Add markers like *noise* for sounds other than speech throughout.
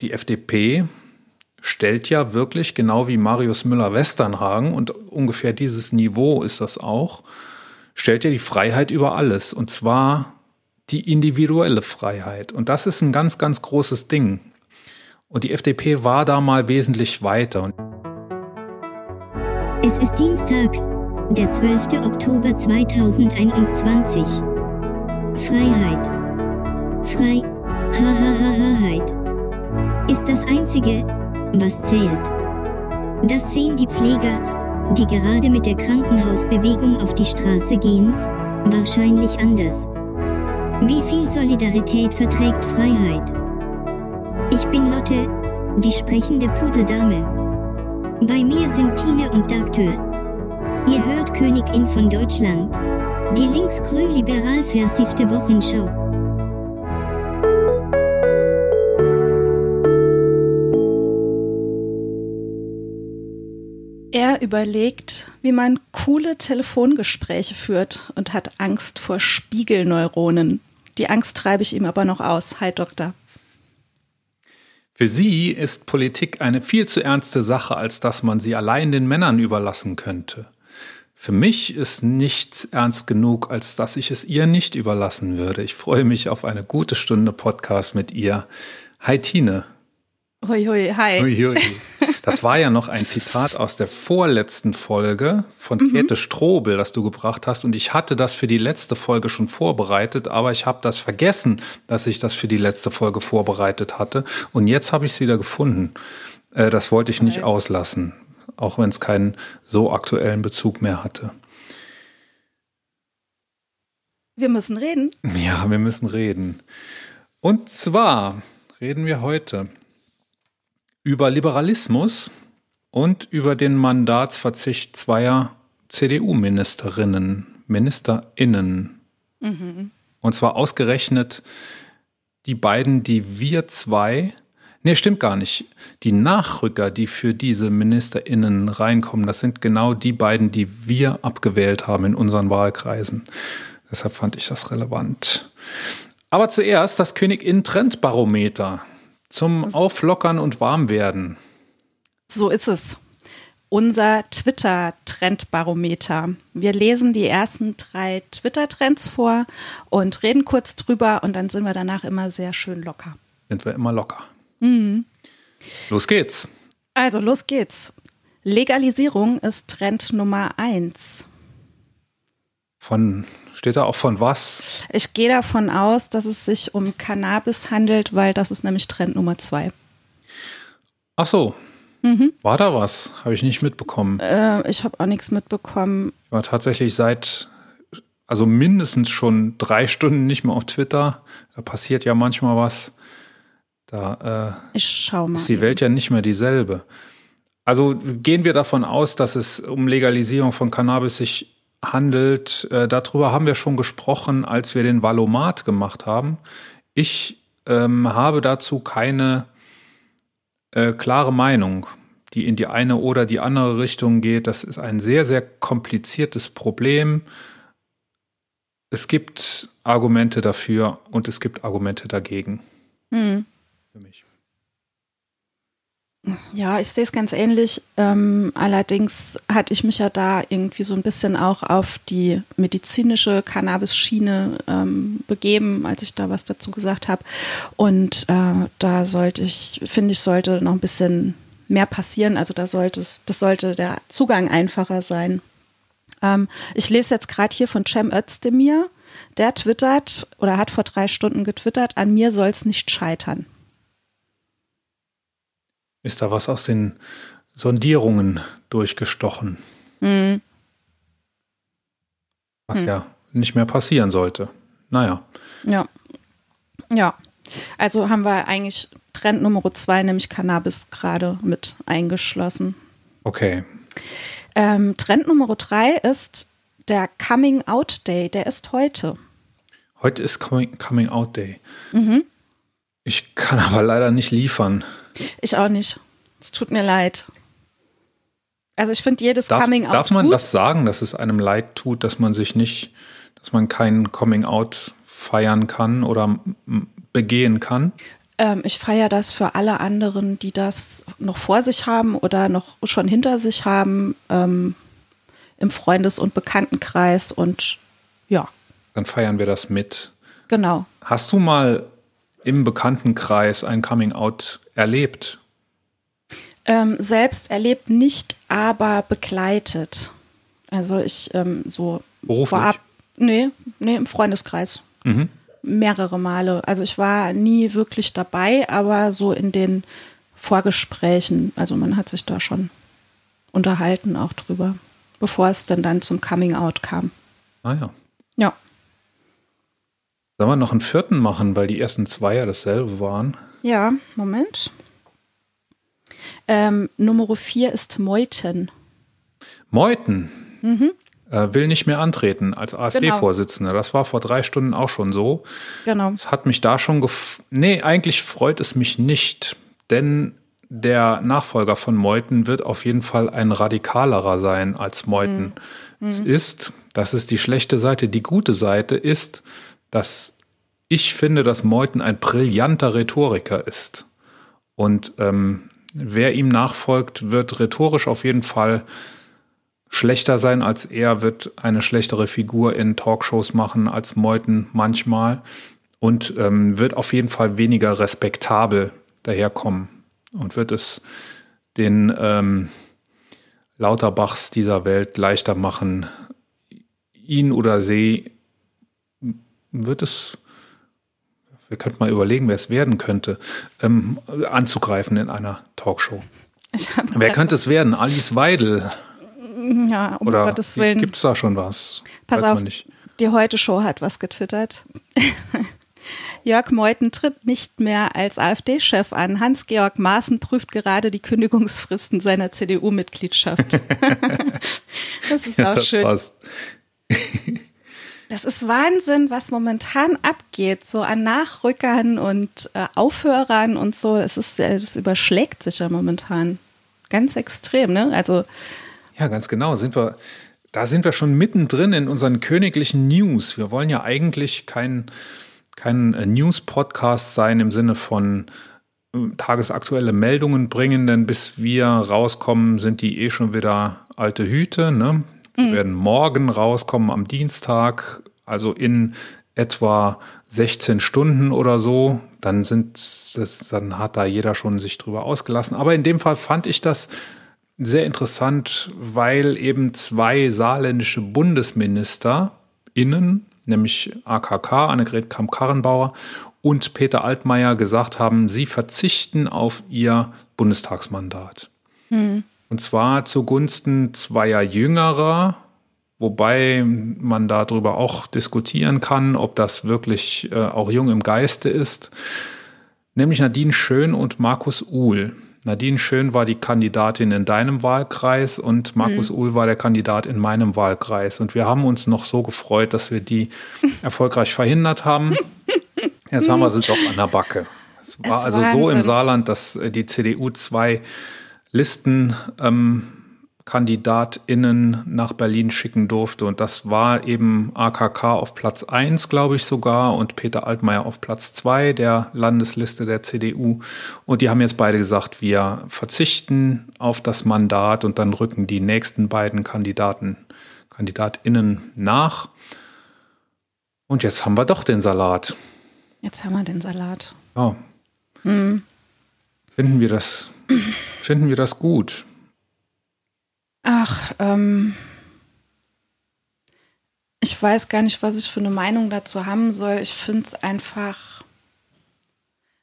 die FDP stellt ja wirklich, genau wie Marius Müller-Westernhagen, und ungefähr dieses Niveau ist das auch, stellt ja die Freiheit über alles. Und zwar die individuelle Freiheit. Und das ist ein ganz, ganz großes Ding. Und die FDP war da mal wesentlich weiter. Es ist Dienstag, der 12. Oktober 2021. Freiheit. Frei. Hahaha. Ist das Einzige, was zählt. Das sehen die Pfleger, die gerade mit der Krankenhausbewegung auf die Straße gehen, wahrscheinlich anders. Wie viel Solidarität verträgt Freiheit? Ich bin Lotte, die sprechende Pudeldame. Bei mir sind Tine und Dagtür. Ihr hört Königin von Deutschland. Die linksgrün-liberal versiffte Wochenschau. Er überlegt, wie man coole Telefongespräche führt und hat Angst vor Spiegelneuronen. Die Angst treibe ich ihm aber noch aus. Hi, Doktor. Für sie ist Politik eine viel zu ernste Sache, als dass man sie allein den Männern überlassen könnte. Für mich ist nichts ernst genug, als dass ich es ihr nicht überlassen würde. Ich freue mich auf eine gute Stunde Podcast mit ihr. Hi Tine. Hui, hui, hi. Hui, hui. *laughs* Das war ja noch ein Zitat aus der vorletzten Folge von mhm. Käthe Strobel, das du gebracht hast. Und ich hatte das für die letzte Folge schon vorbereitet, aber ich habe das vergessen, dass ich das für die letzte Folge vorbereitet hatte. Und jetzt habe ich es wieder gefunden. Äh, das wollte ich nicht auslassen, auch wenn es keinen so aktuellen Bezug mehr hatte. Wir müssen reden. Ja, wir müssen reden. Und zwar reden wir heute über Liberalismus und über den Mandatsverzicht zweier CDU-Ministerinnen, MinisterInnen. Mhm. Und zwar ausgerechnet die beiden, die wir zwei, nee, stimmt gar nicht, die Nachrücker, die für diese MinisterInnen reinkommen, das sind genau die beiden, die wir abgewählt haben in unseren Wahlkreisen. Deshalb fand ich das relevant. Aber zuerst das Königin-Trendbarometer. Zum Auflockern und Warmwerden. So ist es. Unser Twitter-Trendbarometer. Wir lesen die ersten drei Twitter-Trends vor und reden kurz drüber und dann sind wir danach immer sehr schön locker. Sind wir immer locker. Mhm. Los geht's. Also, los geht's. Legalisierung ist Trend Nummer eins. Von Steht da auch von was? Ich gehe davon aus, dass es sich um Cannabis handelt, weil das ist nämlich Trend Nummer zwei. Ach so. Mhm. War da was? Habe ich nicht mitbekommen. Äh, ich habe auch nichts mitbekommen. Ich war tatsächlich seit, also mindestens schon drei Stunden nicht mehr auf Twitter. Da passiert ja manchmal was. Da äh, ich schau mal ist die Welt ja nicht mehr dieselbe. Also gehen wir davon aus, dass es um Legalisierung von Cannabis sich handelt. Äh, darüber haben wir schon gesprochen, als wir den Valomat gemacht haben. Ich ähm, habe dazu keine äh, klare Meinung, die in die eine oder die andere Richtung geht. Das ist ein sehr, sehr kompliziertes Problem. Es gibt Argumente dafür und es gibt Argumente dagegen. Hm. Für mich. Ja, ich sehe es ganz ähnlich. Ähm, allerdings hatte ich mich ja da irgendwie so ein bisschen auch auf die medizinische Cannabis-Schiene ähm, begeben, als ich da was dazu gesagt habe. Und äh, da sollte ich, finde ich, sollte noch ein bisschen mehr passieren. Also da sollte es, das sollte der Zugang einfacher sein. Ähm, ich lese jetzt gerade hier von Cem Özdemir. Der twittert oder hat vor drei Stunden getwittert, an mir soll es nicht scheitern. Ist da was aus den Sondierungen durchgestochen? Mhm. Was mhm. ja nicht mehr passieren sollte. Naja. Ja. Ja. Also haben wir eigentlich Trend Nummer zwei, nämlich Cannabis, gerade mit eingeschlossen. Okay. Ähm, Trend Nummer drei ist der Coming Out Day. Der ist heute. Heute ist Coming, Coming Out Day. Mhm. Ich kann *laughs* aber leider nicht liefern. Ich auch nicht. Es tut mir leid. Also ich finde jedes darf, Coming Out. Darf man gut. das sagen, dass es einem leid tut, dass man sich nicht, dass man kein Coming Out feiern kann oder begehen kann? Ähm, ich feiere das für alle anderen, die das noch vor sich haben oder noch schon hinter sich haben, ähm, im Freundes- und Bekanntenkreis und ja. Dann feiern wir das mit. Genau. Hast du mal im Bekanntenkreis ein Coming-out erlebt? Ähm, selbst erlebt nicht, aber begleitet. Also ich ähm, so Beruflich? vorab. Nee, nee, im Freundeskreis. Mhm. Mehrere Male. Also ich war nie wirklich dabei, aber so in den Vorgesprächen. Also man hat sich da schon unterhalten auch drüber, bevor es dann dann zum Coming Out kam. Ah ja. Ja. Sollen wir noch einen vierten machen, weil die ersten zwei ja dasselbe waren? Ja, Moment. Ähm, Nummer vier ist Meuten. Meuthen Mhm. äh, will nicht mehr antreten als AfD-Vorsitzender. Das war vor drei Stunden auch schon so. Genau. Es hat mich da schon gef Nee, eigentlich freut es mich nicht, denn der Nachfolger von Meuthen wird auf jeden Fall ein radikalerer sein als Meuthen. Es ist, das ist die schlechte Seite. Die gute Seite ist, dass ich finde, dass Meuthen ein brillanter Rhetoriker ist. Und ähm, wer ihm nachfolgt, wird rhetorisch auf jeden Fall schlechter sein als er, wird eine schlechtere Figur in Talkshows machen als Meuthen manchmal und ähm, wird auf jeden Fall weniger respektabel daherkommen und wird es den ähm, Lauterbachs dieser Welt leichter machen, ihn oder sie wird es, wir könnten mal überlegen, wer es werden könnte, ähm, anzugreifen in einer Talkshow. Wer könnte es werden? Alice Weidel? Ja, um Oder Gottes Willen. gibt es da schon was? Pass Weiß auf, nicht. die Heute-Show hat was getwittert. *laughs* Jörg Meuthen tritt nicht mehr als AfD-Chef an. Hans-Georg Maaßen prüft gerade die Kündigungsfristen seiner CDU-Mitgliedschaft. *laughs* das ist auch das schön. *laughs* Das ist Wahnsinn, was momentan abgeht, so an Nachrückern und äh, Aufhörern und so. Es ist, es überschlägt sich ja momentan ganz extrem, ne? Also Ja, ganz genau. Sind wir, da sind wir schon mittendrin in unseren königlichen News. Wir wollen ja eigentlich kein, kein äh, News-Podcast sein im Sinne von äh, tagesaktuelle Meldungen bringen, denn bis wir rauskommen, sind die eh schon wieder alte Hüte. Ne? Wir werden morgen rauskommen am Dienstag, also in etwa 16 Stunden oder so. Dann sind das, dann hat da jeder schon sich drüber ausgelassen. Aber in dem Fall fand ich das sehr interessant, weil eben zwei saarländische BundesministerInnen, nämlich AKK, Annegret Kramp-Karrenbauer und Peter Altmaier gesagt haben, sie verzichten auf ihr Bundestagsmandat. Und zwar zugunsten zweier Jüngerer, wobei man darüber auch diskutieren kann, ob das wirklich äh, auch jung im Geiste ist, nämlich Nadine Schön und Markus Uhl. Nadine Schön war die Kandidatin in deinem Wahlkreis und Markus Uhl war der Kandidat in meinem Wahlkreis. Und wir haben uns noch so gefreut, dass wir die *laughs* erfolgreich verhindert haben. Jetzt haben wir sie doch an der Backe. Es war Es also so im. Saarland, dass die CDU zwei Listen ähm, KandidatInnen nach Berlin schicken durfte. Und das war eben AKK auf Platz 1, glaube ich sogar, und Peter Altmaier auf Platz 2 der Landesliste der CDU. Und die haben jetzt beide gesagt, wir verzichten auf das Mandat und dann rücken die nächsten beiden Kandidaten, KandidatInnen nach. Und jetzt haben wir doch den Salat. jetzt haben wir den Salat. Ja. Finden wir das, finden wir das gut? Ach, ähm, ich weiß gar nicht, was ich für eine Meinung dazu haben soll. Ich finde es einfach,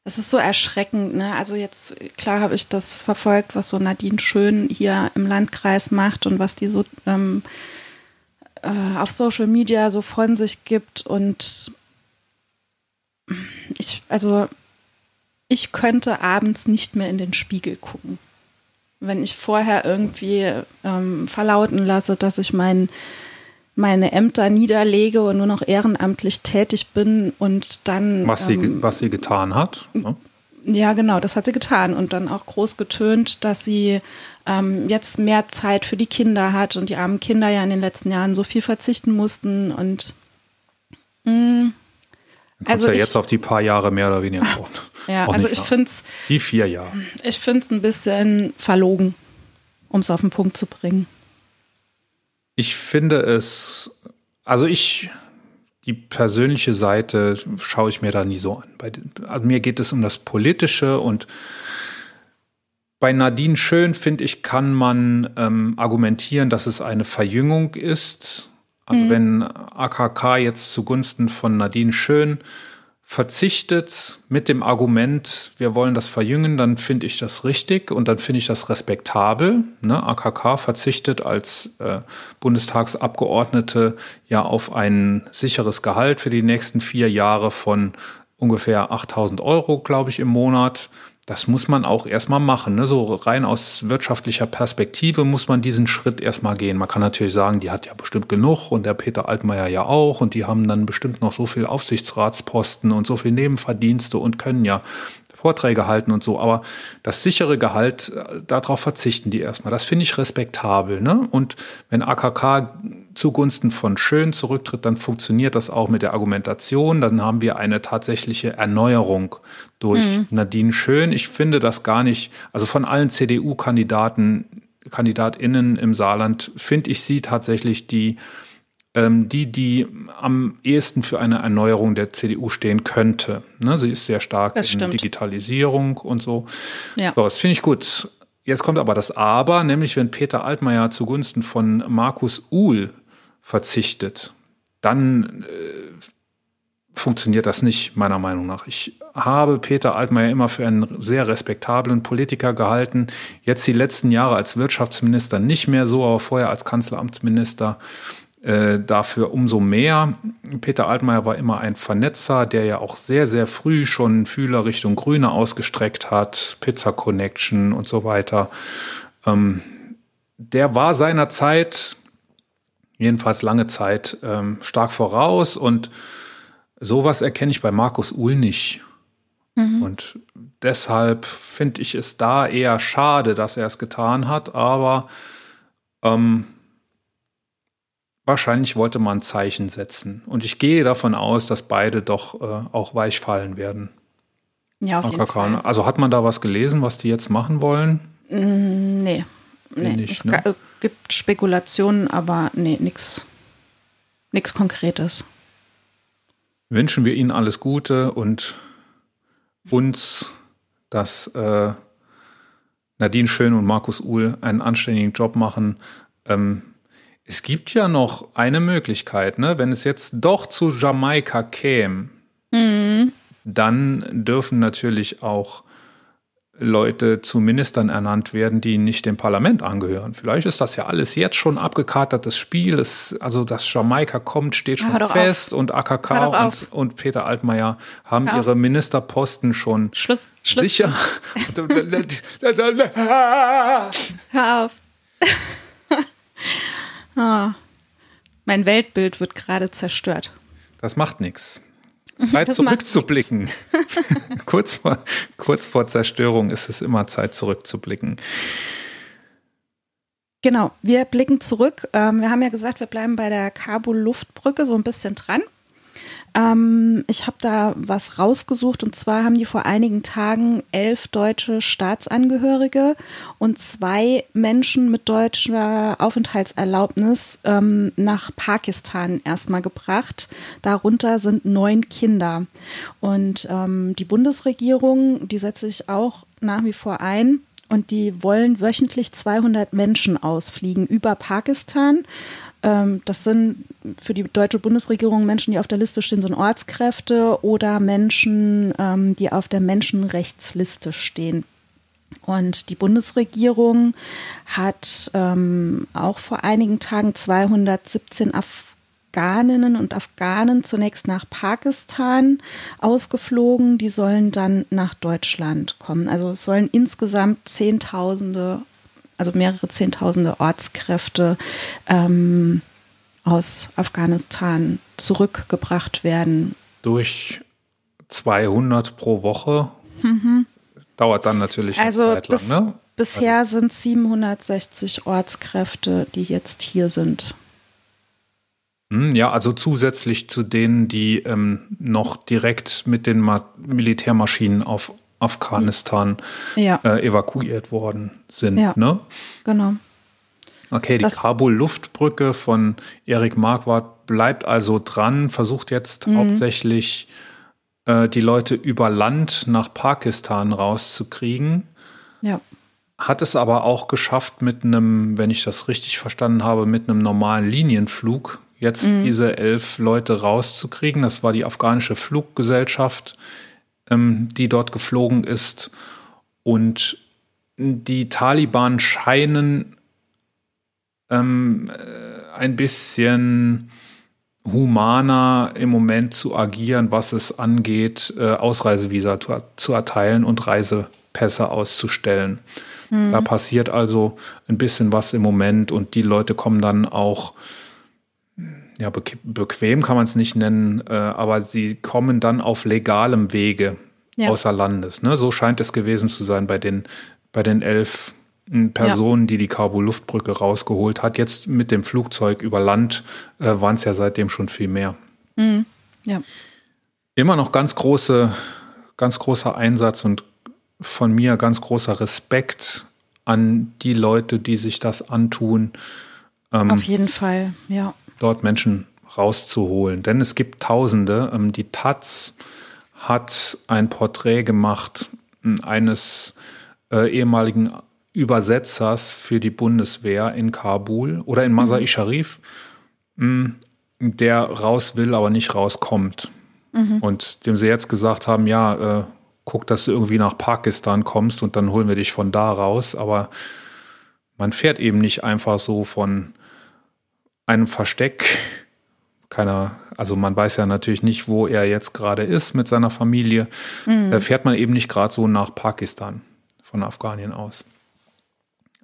es ist so erschreckend. Ne? Also jetzt, klar habe ich das verfolgt, was so Nadine Schön hier im Landkreis macht und was die so ähm, äh, auf Social Media so von sich gibt. Und ich, also ich könnte abends nicht mehr in den Spiegel gucken wenn ich vorher irgendwie ähm, verlauten lasse, dass ich mein, meine Ämter niederlege und nur noch ehrenamtlich tätig bin und dann. Was sie, ähm, was sie getan hat. Ne? ja, genau, das hat sie getan und dann auch groß getönt, dass sie ähm, jetzt mehr Zeit für die Kinder hat und die armen Kinder ja in den letzten Jahren so viel verzichten mussten und mh, Dann kommst Also ja ich- jetzt auf die paar Jahre mehr oder weniger *laughs* auch, Ja, also ich finde es Die vier Jahre. ich find's ein bisschen verlogen, um es auf den Punkt zu bringen. Ich finde es, also ich, die persönliche Seite schaue ich mir da nie so an. Bei, also mir geht es um das Politische und bei Nadine Schön, finde ich, kann man ähm, argumentieren, dass es eine Verjüngung ist. Also wenn AKK jetzt zugunsten von Nadine Schön verzichtet mit dem Argument, wir wollen das verjüngen, dann finde ich das richtig und dann finde ich das respektabel. Ne? AKK verzichtet als äh, Bundestagsabgeordnete ja auf ein sicheres Gehalt für die nächsten vier Jahre von ungefähr 8000 Euro, glaube ich, im Monat. Das muss man auch erstmal machen. Ne? So rein aus wirtschaftlicher Perspektive muss man diesen Schritt erstmal gehen. Man kann natürlich sagen, die hat ja bestimmt genug und der Peter Altmaier ja auch und die haben dann bestimmt noch so viel Aufsichtsratsposten und so viel Nebenverdienste und können ja Vorträge halten und so. Aber das sichere Gehalt, äh, darauf verzichten die erstmal. Das finde ich respektabel. Ne? Und wenn AKK zugunsten von Schön zurücktritt, dann funktioniert das auch mit der Argumentation. Dann haben wir eine tatsächliche Erneuerung durch Nadine Schön. Ich finde das gar nicht, also von allen CDU-Kandidaten, KandidatInnen im Saarland, finde ich sie tatsächlich die, die, die am ehesten für eine Erneuerung der CDU stehen könnte. Ne? Sie ist sehr stark Das in stimmt. Digitalisierung und so. Ja. So, das finde ich gut. Jetzt kommt aber das Aber, nämlich wenn Peter Altmaier zugunsten von Markus Uhl verzichtet, dann äh, funktioniert das nicht, meiner Meinung nach. Ich habe Peter Altmaier immer für einen sehr respektablen Politiker gehalten. Jetzt die letzten Jahre als Wirtschaftsminister nicht mehr so, aber vorher als Kanzleramtsminister äh, dafür umso mehr. Peter Altmaier war immer ein Vernetzer, der ja auch sehr, sehr früh schon Fühler Richtung Grüne ausgestreckt hat, Pizza Connection und so weiter. Ähm, der war seiner Zeit, jedenfalls lange Zeit, ähm, stark voraus und sowas erkenne ich bei Markus Uhl nicht. Und deshalb finde ich es da eher schade, dass er es getan hat, aber ähm, wahrscheinlich wollte man ein Zeichen setzen. Und ich gehe davon aus, dass beide doch äh, auch weich fallen werden. Ja, auf jeden Fall. ne? Also hat man da was gelesen, was die jetzt machen wollen? Nee. nee. nicht, es ne? äh, gibt Spekulationen, aber nee, nichts nix Konkretes. Wünschen wir ihnen alles Gute und uns, dass äh, Nadine Schön und Markus Uhl einen anständigen Job machen. Ähm, es gibt ja noch eine Möglichkeit, ne? wenn es jetzt doch zu Jamaika käme, dann dürfen natürlich auch Leute zu Ministern ernannt werden, die nicht dem Parlament angehören. Vielleicht ist das ja alles jetzt schon abgekatertes Spiel. Es, also, dass Jamaika kommt, steht schon fest und AKK und, auf. und Peter Altmaier haben auf. ihre Ministerposten schon Schluss, Schluss. sicher. *laughs* Hör auf. *laughs* ah, mein Weltbild wird gerade zerstört. Das macht nichts. *laughs* Zeit Das zurückzublicken. *laughs* kurz, vor, kurz vor Zerstörung ist es immer Zeit zurückzublicken. Genau, wir blicken zurück. Ähm, wir haben ja gesagt, wir bleiben bei der Kabul-Luftbrücke so ein bisschen dran. Ähm, ich habe da was rausgesucht und zwar haben die vor einigen Tagen elf deutsche Staatsangehörige und zwei Menschen mit deutscher Aufenthaltserlaubnis ähm, nach Pakistan erstmal gebracht. Darunter sind neun Kinder. Und ähm, die Bundesregierung, die setzt sich auch nach wie vor ein, und die wollen wöchentlich 200 Menschen ausfliegen über Pakistan. Ähm, das sind für die deutsche Bundesregierung Menschen, die auf der Liste stehen, sind Ortskräfte oder Menschen, ähm, die auf der Menschenrechtsliste stehen. Und die Bundesregierung hat ähm, auch vor einigen Tagen 217 Afghaninnen und Afghanen zunächst nach Pakistan ausgeflogen. Die sollen dann nach Deutschland kommen. Also es sollen insgesamt Zehntausende, also mehrere Zehntausende Ortskräfte ähm, aus Afghanistan zurückgebracht werden. Durch 200 pro Woche dauert dann natürlich eine Mhm. Also Zeit lang. bis, Ne? bisher sind 760 Ortskräfte, die jetzt hier sind. Hm, Ja, also zusätzlich zu denen, die ähm, noch direkt mit den Ma Militärmaschinen auf Afghanistan Ja, äh, evakuiert worden sind. Ja. Ne? genau. Okay, die Kabul-Luftbrücke von Erik Marquardt bleibt also dran, versucht jetzt Mhm. hauptsächlich äh, die Leute über Land nach Pakistan rauszukriegen. Ja, Hat es aber auch geschafft mit einem, wenn ich das richtig verstanden habe, mit einem normalen Linienflug jetzt diese elf Leute rauszukriegen. Das war die afghanische Fluggesellschaft, ähm, die dort geflogen ist. Und die Taliban scheinen ähm, äh, ein bisschen humaner im Moment zu agieren, was es angeht, äh, Ausreisevisa zu, zu erteilen und Reisepässe auszustellen. Da passiert also ein bisschen was im Moment und die Leute kommen dann auch, ja, beque- bequem kann man es nicht nennen, äh, aber sie kommen dann auf legalem Wege Ja. außer Landes. Ne? So scheint es gewesen zu sein bei den, bei den elf m, Personen, die die Kabul-Luftbrücke rausgeholt hat. Jetzt mit dem Flugzeug über Land äh, waren es ja seitdem schon viel mehr. ja, Immer noch ganz große, ganz großer Einsatz und von mir ganz großer Respekt an die Leute, die sich das antun, auf jeden Fall. Ja, dort Menschen rauszuholen. Denn es gibt Tausende. Ähm, Die Taz hat ein Porträt gemacht m, eines äh, ehemaligen Übersetzers für die Bundeswehr in Kabul oder in Masai Sharif, m, der raus will, aber nicht rauskommt. Und dem sie jetzt gesagt haben, ja, äh, guck, dass du irgendwie nach Pakistan kommst und dann holen wir dich von da raus. Aber man fährt eben nicht einfach so von einem Versteck. Keiner, also man weiß ja natürlich nicht, wo er jetzt gerade ist mit seiner Familie. Da fährt man eben nicht gerade so nach Pakistan von Afghanien aus.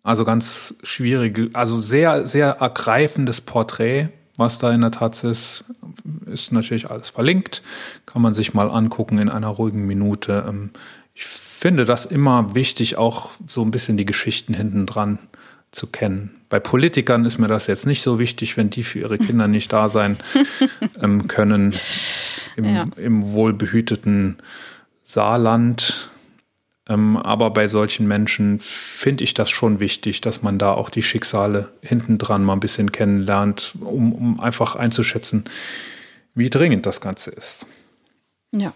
Also ganz schwierige, also sehr, sehr ergreifendes Porträt, was da in der Taz ist, ist natürlich alles verlinkt. Kann man sich mal angucken in einer ruhigen Minute. Ähm, Ich finde das immer wichtig, auch so ein bisschen die Geschichten hinten dran zu kennen. Bei Politikern ist mir das jetzt nicht so wichtig, wenn die für ihre Kinder nicht da sein *laughs* ähm, können. Im, Ja. im wohlbehüteten Saarland. Ähm, aber bei solchen Menschen finde ich das schon wichtig, dass man da auch die Schicksale hinten dran mal ein bisschen kennenlernt, um, um einfach einzuschätzen, wie dringend das Ganze ist. ja,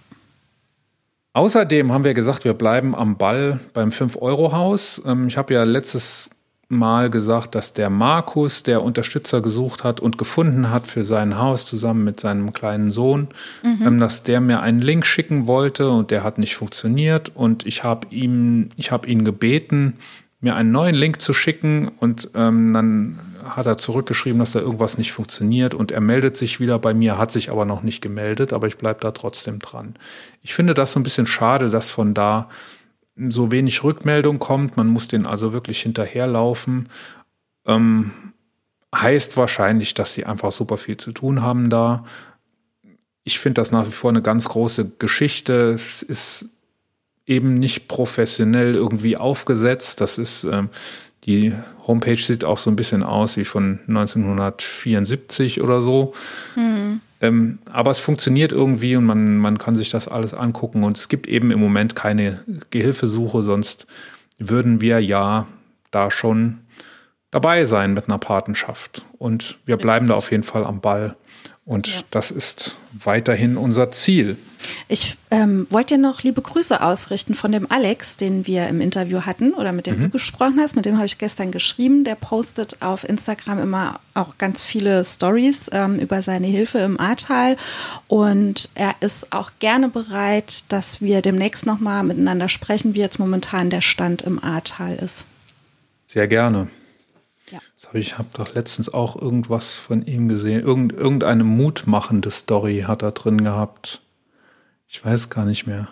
Außerdem haben wir gesagt, wir bleiben am Ball beim 5-Euro-Haus. Ähm, ich habe ja letztes Mal gesagt, dass der Markus, der Unterstützer gesucht hat und gefunden hat für sein Haus zusammen mit seinem kleinen Sohn, ähm, dass der mir einen Link schicken wollte und der hat nicht funktioniert. Und ich habe ihm, ich habe ihn gebeten, mir einen neuen Link zu schicken und ähm, dann hat er zurückgeschrieben, dass da irgendwas nicht funktioniert und er meldet sich wieder bei mir, hat sich aber noch nicht gemeldet, aber ich bleibe da trotzdem dran. Ich finde das so ein bisschen schade, dass von da so wenig Rückmeldung kommt. Man muss den also wirklich hinterherlaufen. Ähm, heißt wahrscheinlich, dass sie einfach super viel zu tun haben da. Ich finde das nach wie vor eine ganz große Geschichte. Es ist eben nicht professionell irgendwie aufgesetzt. Das ist, ähm, die Homepage sieht auch so ein bisschen aus wie von 1974 oder so. Ähm, aber es funktioniert irgendwie und man, man kann sich das alles angucken. Und es gibt eben im Moment keine Gehilfesuche, sonst würden wir ja da schon dabei sein mit einer Patenschaft. Und wir bleiben da auf jeden Fall am Ball. Und Ja. das ist weiterhin unser Ziel. Ich ähm, wollte dir noch liebe Grüße ausrichten von dem Alex, den wir im Interview hatten oder mit dem du gesprochen hast. Mit dem habe ich gestern geschrieben. Der postet auf Instagram immer auch ganz viele Stories ähm, über seine Hilfe im Ahrtal. Und er ist auch gerne bereit, dass wir demnächst nochmal miteinander sprechen, wie jetzt momentan der Stand im Ahrtal ist. Sehr gerne. Ja. Ich habe doch letztens auch irgendwas von ihm gesehen. Irgend, irgendeine mutmachende Story hat er drin gehabt. Ich weiß gar nicht mehr.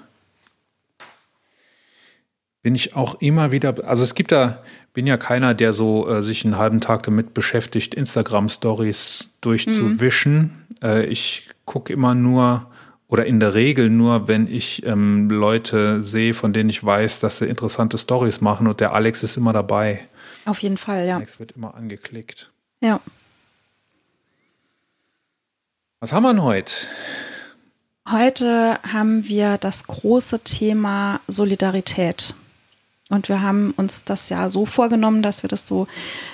Bin ich auch immer wieder, also es gibt da, bin ja keiner, der so äh, sich einen halben Tag damit beschäftigt, Instagram-Stories durchzuwischen. Äh, ich gucke immer nur oder in der Regel nur, wenn ich ähm, Leute sehe, von denen ich weiß, dass sie interessante Stories machen und der Alex ist immer dabei. Auf jeden Fall, ja. Alex wird immer angeklickt. Ja. Was haben wir denn heute? Heute haben wir das große Thema Solidarität. Und wir haben uns das ja so vorgenommen, dass wir das so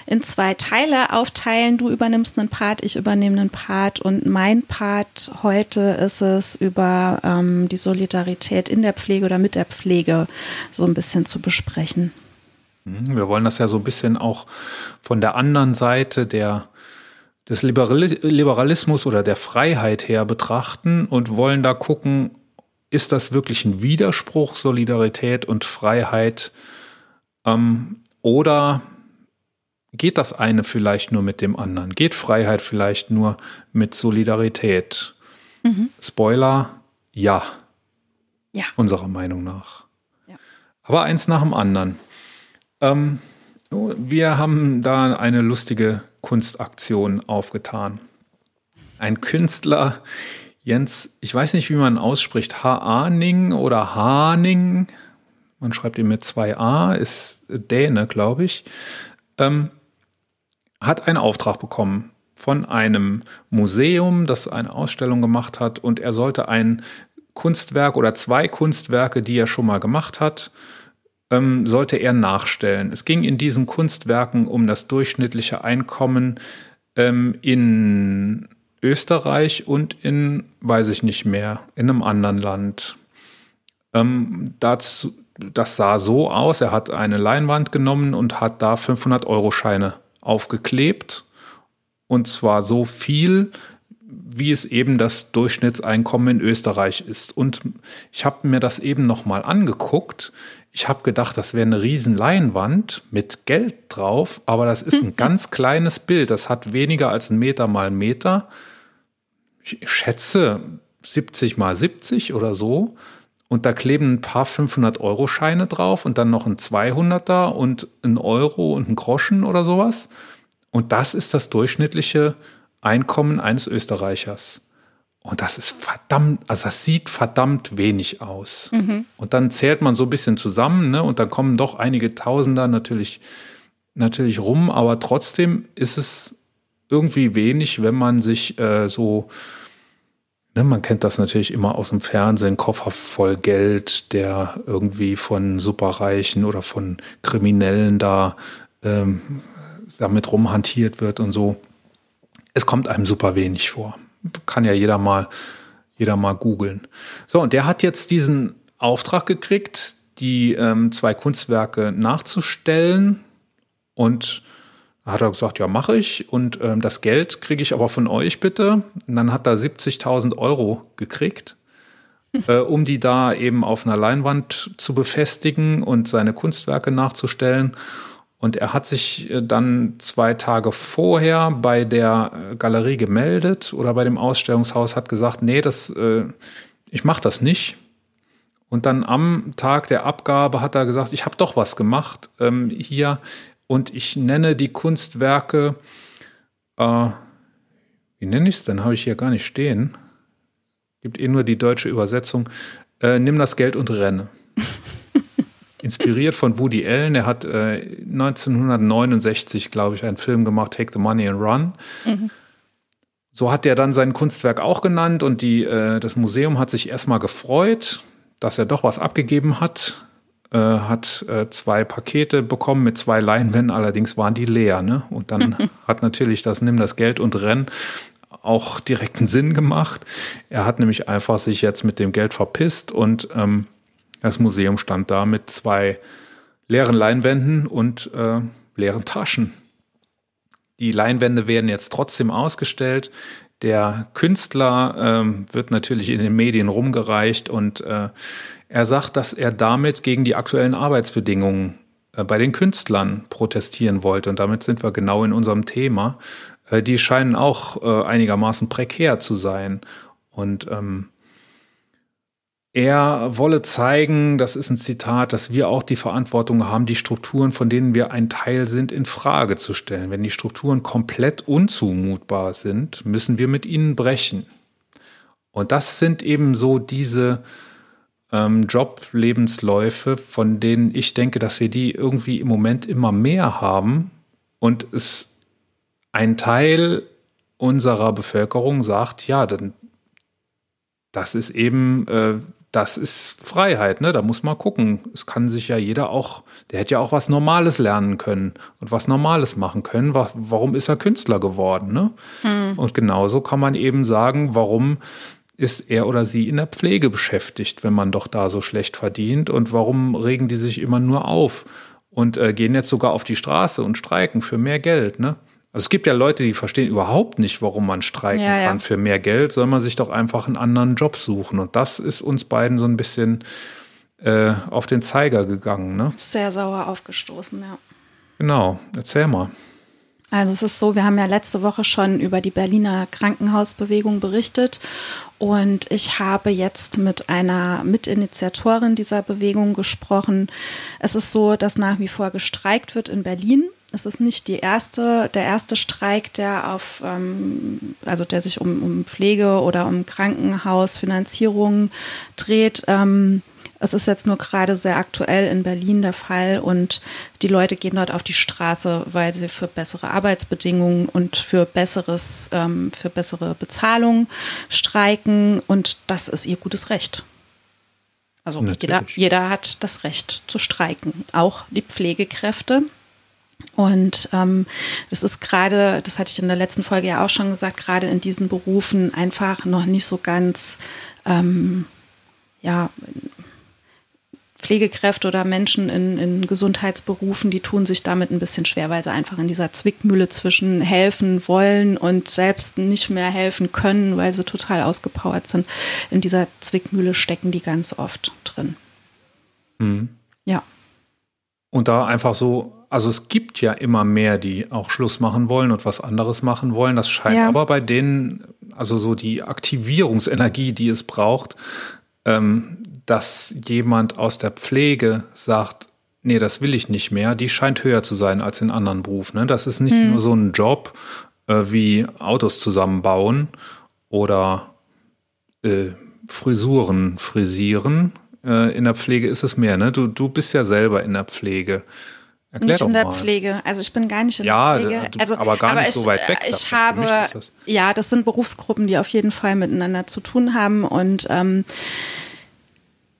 in zwei Teile aufteilen. Du übernimmst einen Part, ich übernehme einen Part. Und mein Part heute ist es, über ähm, die Solidarität in der Pflege oder mit der Pflege so ein bisschen zu besprechen. Mhm, wir wollen das ja so ein bisschen auch von der anderen Seite der des Liberalismus oder der Freiheit her betrachten und wollen da gucken, ist das wirklich ein Widerspruch, Solidarität und Freiheit? Ähm, oder geht das eine vielleicht nur mit dem anderen? Geht Freiheit vielleicht nur mit Solidarität? Mhm. Spoiler, ja. Ja. Unserer Meinung nach. Ja. Aber eins nach dem anderen. Ähm, wir haben da eine lustige Kunstaktion aufgetan. Ein Künstler, Jens, ich weiß nicht, wie man ausspricht, Haaning oder Haning, man schreibt ihn mit zwei A, ist Däne, glaube ich, ähm, hat einen Auftrag bekommen von einem Museum, das eine Ausstellung gemacht hat und er sollte ein Kunstwerk oder zwei Kunstwerke, die er schon mal gemacht hat, ähm, sollte er nachstellen. Es ging in diesen Kunstwerken um das durchschnittliche Einkommen ähm, in Österreich und in, weiß ich nicht mehr, in einem anderen Land. Ähm, dazu, das sah so aus, er hat eine Leinwand genommen und hat da 500-Euro-Scheine aufgeklebt. Und zwar so viel, wie es eben das Durchschnittseinkommen in Österreich ist. Und ich habe mir das eben nochmal angeguckt. Ich habe gedacht, das wäre eine riesen Leinwand mit Geld drauf, aber das ist ein *laughs* ganz kleines Bild. Das hat weniger als ein Meter mal Meter. Ich schätze 70 mal 70 oder so. Und da kleben ein paar 500-Euro-Scheine drauf und dann noch ein 200er und ein Euro und ein Groschen oder sowas. Und das ist das durchschnittliche Einkommen eines Österreichers. Und das ist verdammt, also das sieht verdammt wenig aus. Mhm. Und dann zählt man so ein bisschen zusammen, ne? Und dann kommen doch einige Tausender natürlich, natürlich rum, aber trotzdem ist es irgendwie wenig, wenn man sich äh, so, ne, man kennt das natürlich immer aus dem Fernsehen, Koffer voll Geld, der irgendwie von Superreichen oder von Kriminellen da ähm, damit rumhantiert wird und so. Es kommt einem super wenig vor kann ja jeder mal, jeder mal googeln. So, und der hat jetzt diesen Auftrag gekriegt, die ähm, zwei Kunstwerke nachzustellen. Und da hat er gesagt, ja, mache ich. Und ähm, das Geld kriege ich aber von euch bitte. Und dann hat er 70.000 Euro gekriegt, *laughs* äh, um die da eben auf einer Leinwand zu befestigen und seine Kunstwerke nachzustellen. Und er hat sich äh, dann zwei Tage vorher bei der äh, Galerie gemeldet oder bei dem Ausstellungshaus, hat gesagt, nee, das, äh, ich mache das nicht. Und dann am Tag der Abgabe hat er gesagt, ich habe doch was gemacht ähm, hier und ich nenne die Kunstwerke, äh, wie nenne ich es denn? Habe ich hier gar nicht stehen. Gibt eh nur die deutsche Übersetzung. Äh, nimm das Geld und renne *laughs* inspiriert von Woody Allen. Er hat äh, 1969, glaube ich, einen Film gemacht, Take the Money and Run. Mhm. So hat er dann sein Kunstwerk auch genannt und die, äh, das Museum hat sich erstmal gefreut, dass er doch was abgegeben hat. Äh, hat äh, zwei Pakete bekommen mit zwei Leinwänden, allerdings waren die leer. Ne? Und dann *laughs* hat natürlich das Nimm das Geld und Renn auch direkten Sinn gemacht. Er hat nämlich einfach sich jetzt mit dem Geld verpisst und ähm, das Museum stand da mit zwei leeren Leinwänden und äh, leeren Taschen. Die Leinwände werden jetzt trotzdem ausgestellt. Der Künstler ähm, wird natürlich in den Medien rumgereicht und äh, er sagt, dass er damit gegen die aktuellen Arbeitsbedingungen äh, bei den Künstlern protestieren wollte. Und damit sind wir genau in unserem Thema. Äh, die scheinen auch äh, einigermaßen prekär zu sein. Und ähm, er wolle zeigen, das ist ein Zitat, dass wir auch die Verantwortung haben, die Strukturen, von denen wir ein Teil sind, in Frage zu stellen. Wenn die Strukturen komplett unzumutbar sind, müssen wir mit ihnen brechen. Und das sind eben so diese ähm, Job-Lebensläufe, von denen ich denke, dass wir die irgendwie im Moment immer mehr haben und es ein Teil unserer Bevölkerung sagt, ja, dann das ist eben, äh, das ist Freiheit, ne? Da muss man gucken. Es kann sich ja jeder auch, der hätte ja auch was Normales lernen können und was Normales machen können. Warum ist er Künstler geworden, ne? Hm. Und genauso kann man eben sagen, warum ist er oder sie in der Pflege beschäftigt, wenn man doch da so schlecht verdient? Und warum regen die sich immer nur auf und äh, gehen jetzt sogar auf die Straße und streiken für mehr Geld, ne? Also es gibt ja Leute, die verstehen überhaupt nicht, warum man streiken ja, kann. Ja. Für mehr Geld soll man sich doch einfach einen anderen Job suchen. Und das ist uns beiden so ein bisschen äh, auf den Zeiger gegangen. Ne? Sehr sauer aufgestoßen, ja. Genau, erzähl mal. Also es ist so, wir haben ja letzte Woche schon über die Berliner Krankenhausbewegung berichtet und ich habe jetzt mit einer Mitinitiatorin dieser Bewegung gesprochen. Es ist so, dass nach wie vor gestreikt wird in Berlin es ist nicht die erste, der erste Streik, der auf, ähm, also der sich um, um Pflege oder um Krankenhausfinanzierung dreht. Ähm, es ist jetzt nur gerade sehr aktuell in Berlin der Fall und die Leute gehen dort auf die Straße, weil sie für bessere Arbeitsbedingungen und für besseres, ähm, für bessere Bezahlung streiken und das ist ihr gutes Recht. Also jeder, jeder hat das Recht zu streiken, auch die Pflegekräfte. Und ähm, das ist gerade, das hatte ich in der letzten Folge ja auch schon gesagt, gerade in diesen Berufen einfach noch nicht so ganz, ähm, ja, Pflegekräfte oder Menschen in, in Gesundheitsberufen, die tun sich damit ein bisschen schwer, weil sie einfach in dieser Zwickmühle zwischen helfen wollen und selbst nicht mehr helfen können, weil sie total ausgepowert sind. In dieser Zwickmühle stecken die ganz oft drin. Mhm. Ja. Und da einfach so also es gibt ja immer mehr, die auch Schluss machen wollen und was anderes machen wollen. Das scheint ja. aber bei denen, also so die Aktivierungsenergie, die es braucht, ähm, dass jemand aus der Pflege sagt, nee, das will ich nicht mehr, die scheint höher zu sein als in anderen Berufen. Ne? Das ist nicht hm. nur so ein Job äh, wie Autos zusammenbauen oder äh, Frisuren frisieren. Äh, in der Pflege ist es mehr, ne? Du, du bist ja selber in der Pflege. Erklär nicht in der mal. Pflege. Also ich bin gar nicht in ja, der Pflege. Also, aber gar aber nicht ich, so weit weg. Ich davon. habe, ja, das sind Berufsgruppen, die auf jeden Fall miteinander zu tun haben und ähm,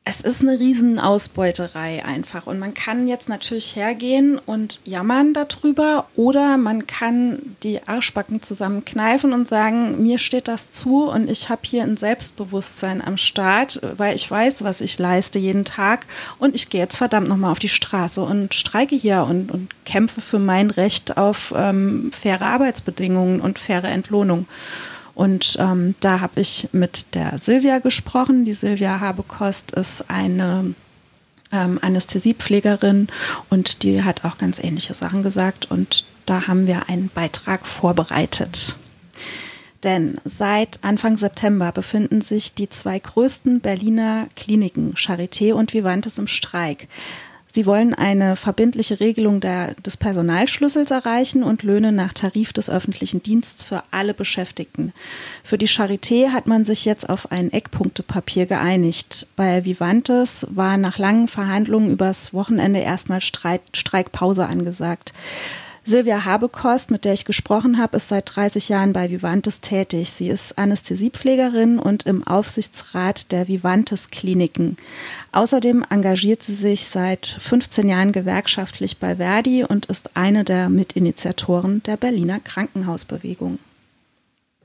es ist eine Riesenausbeuterei einfach. Und man kann jetzt natürlich hergehen und jammern darüber oder man kann die Arschbacken zusammenkneifen und sagen, mir steht das zu und ich habe hier ein Selbstbewusstsein am Start, weil ich weiß, was ich leiste jeden Tag und ich gehe jetzt verdammt nochmal auf die Straße und streike hier und, und kämpfe für mein Recht auf ähm, faire Arbeitsbedingungen und faire Entlohnung. Und ähm, da habe ich mit der Silvia gesprochen. Die Silvia Habekost ist eine ähm, Anästhesiepflegerin und die hat auch ganz ähnliche Sachen gesagt. Und da haben wir einen Beitrag vorbereitet. Denn seit Anfang September befinden sich die zwei größten Berliner Kliniken, Charité und Vivantes, im Streik. Sie wollen eine verbindliche Regelung der, des Personalschlüssels erreichen und Löhne nach Tarif des öffentlichen Dienstes für alle Beschäftigten. Für die Charité hat man sich jetzt auf ein Eckpunktepapier geeinigt. Bei Vivantes war nach langen Verhandlungen übers Wochenende erstmal Streit, Streikpause angesagt. Silvia Habekost, mit der ich gesprochen habe, ist seit 30 Jahren bei Vivantes tätig. Sie ist Anästhesiepflegerin und im Aufsichtsrat der Vivantes Kliniken. Außerdem engagiert sie sich seit 15 Jahren gewerkschaftlich bei Verdi und ist eine der Mitinitiatoren der Berliner Krankenhausbewegung.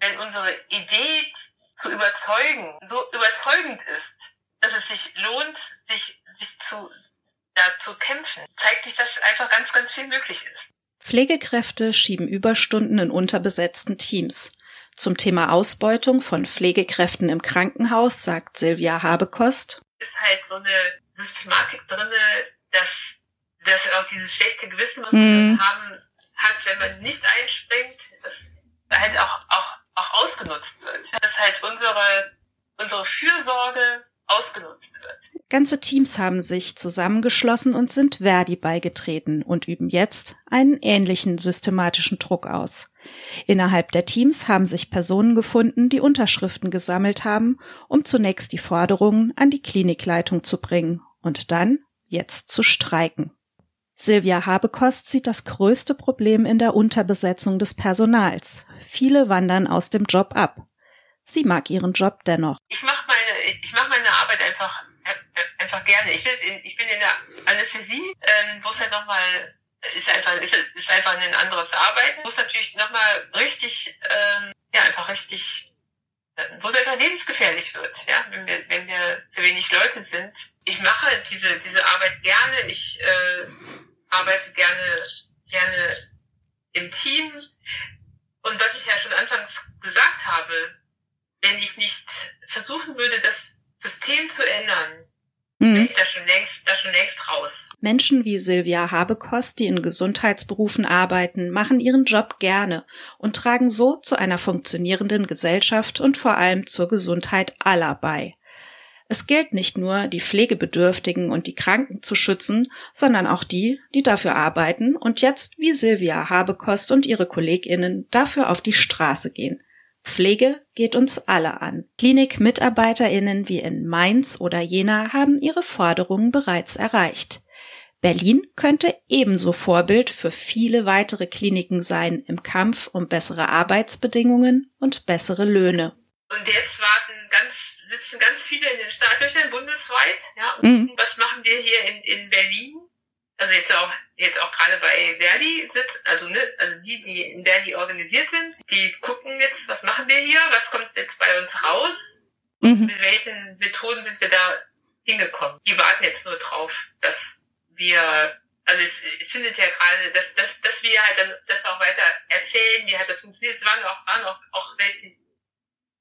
Wenn unsere Idee zu überzeugen so überzeugend ist, dass es sich lohnt, sich, sich zu, da zu kämpfen, zeigt sich, dass einfach ganz, ganz viel möglich ist. Pflegekräfte schieben Überstunden in unterbesetzten Teams. Zum Thema Ausbeutung von Pflegekräften im Krankenhaus sagt Silvia Habekost. Ist halt so eine Systematik drin, dass, dass auch dieses schlechte Gewissen, was man mm. haben hat, wenn man nicht einspringt, das halt auch, auch, auch ausgenutzt wird. Dass halt unsere, unsere Fürsorge ausgenutzt wird. Ganze Teams haben sich zusammengeschlossen und sind Verdi beigetreten und üben jetzt einen ähnlichen systematischen Druck aus. Innerhalb der Teams haben sich Personen gefunden, die Unterschriften gesammelt haben, um zunächst die Forderungen an die Klinikleitung zu bringen und dann jetzt zu streiken. Silvia Habekost sieht das größte Problem in der Unterbesetzung des Personals. Viele wandern aus dem Job ab. Sie mag ihren Job dennoch. Ich mache ich mach meine Arbeit einfach, äh, einfach gerne. Ich, ich bin in der Anästhesie, ähm, wo es halt nochmal ist einfach, ist, ist einfach ein anderes Arbeiten, wo es natürlich nochmal richtig, ähm, ja, einfach richtig wo es einfach lebensgefährlich wird, ja, wenn wir, wenn wir zu wenig Leute sind. Ich mache diese, diese Arbeit gerne, ich äh, arbeite gerne, gerne im Team. Und was ich ja schon anfangs gesagt habe, wenn ich nicht versuchen würde, das System zu ändern, Mhm. Bin ich da schon längst, da schon längst raus. Menschen wie Silvia Habekost, die in Gesundheitsberufen arbeiten, machen ihren Job gerne und tragen so zu einer funktionierenden Gesellschaft und vor allem zur Gesundheit aller bei. Es gilt nicht nur, die Pflegebedürftigen und die Kranken zu schützen, sondern auch die, die dafür arbeiten und jetzt wie Silvia Habekost und ihre KollegInnen dafür auf die Straße gehen. Pflege geht uns alle an. Klinikmitarbeiterinnen wie in Mainz oder Jena haben ihre Forderungen bereits erreicht. Berlin könnte ebenso Vorbild für viele weitere Kliniken sein im Kampf um bessere Arbeitsbedingungen und bessere Löhne. Und jetzt warten ganz, sitzen ganz viele in den Startlöchern bundesweit. Ja, mhm. was machen wir hier in, in Berlin? Also jetzt auch, jetzt auch gerade bei Verdi sitzt, also, ne, also die, die in Verdi organisiert sind, die gucken jetzt, was machen wir hier, was kommt jetzt bei uns raus, mhm. mit welchen Methoden sind wir da hingekommen. Die warten jetzt nur drauf, dass wir, also es, es findet ja gerade, dass, dass, dass wir halt dann das auch weiter erzählen, wie hat das funktioniert. Es waren auch, waren auch, auch welche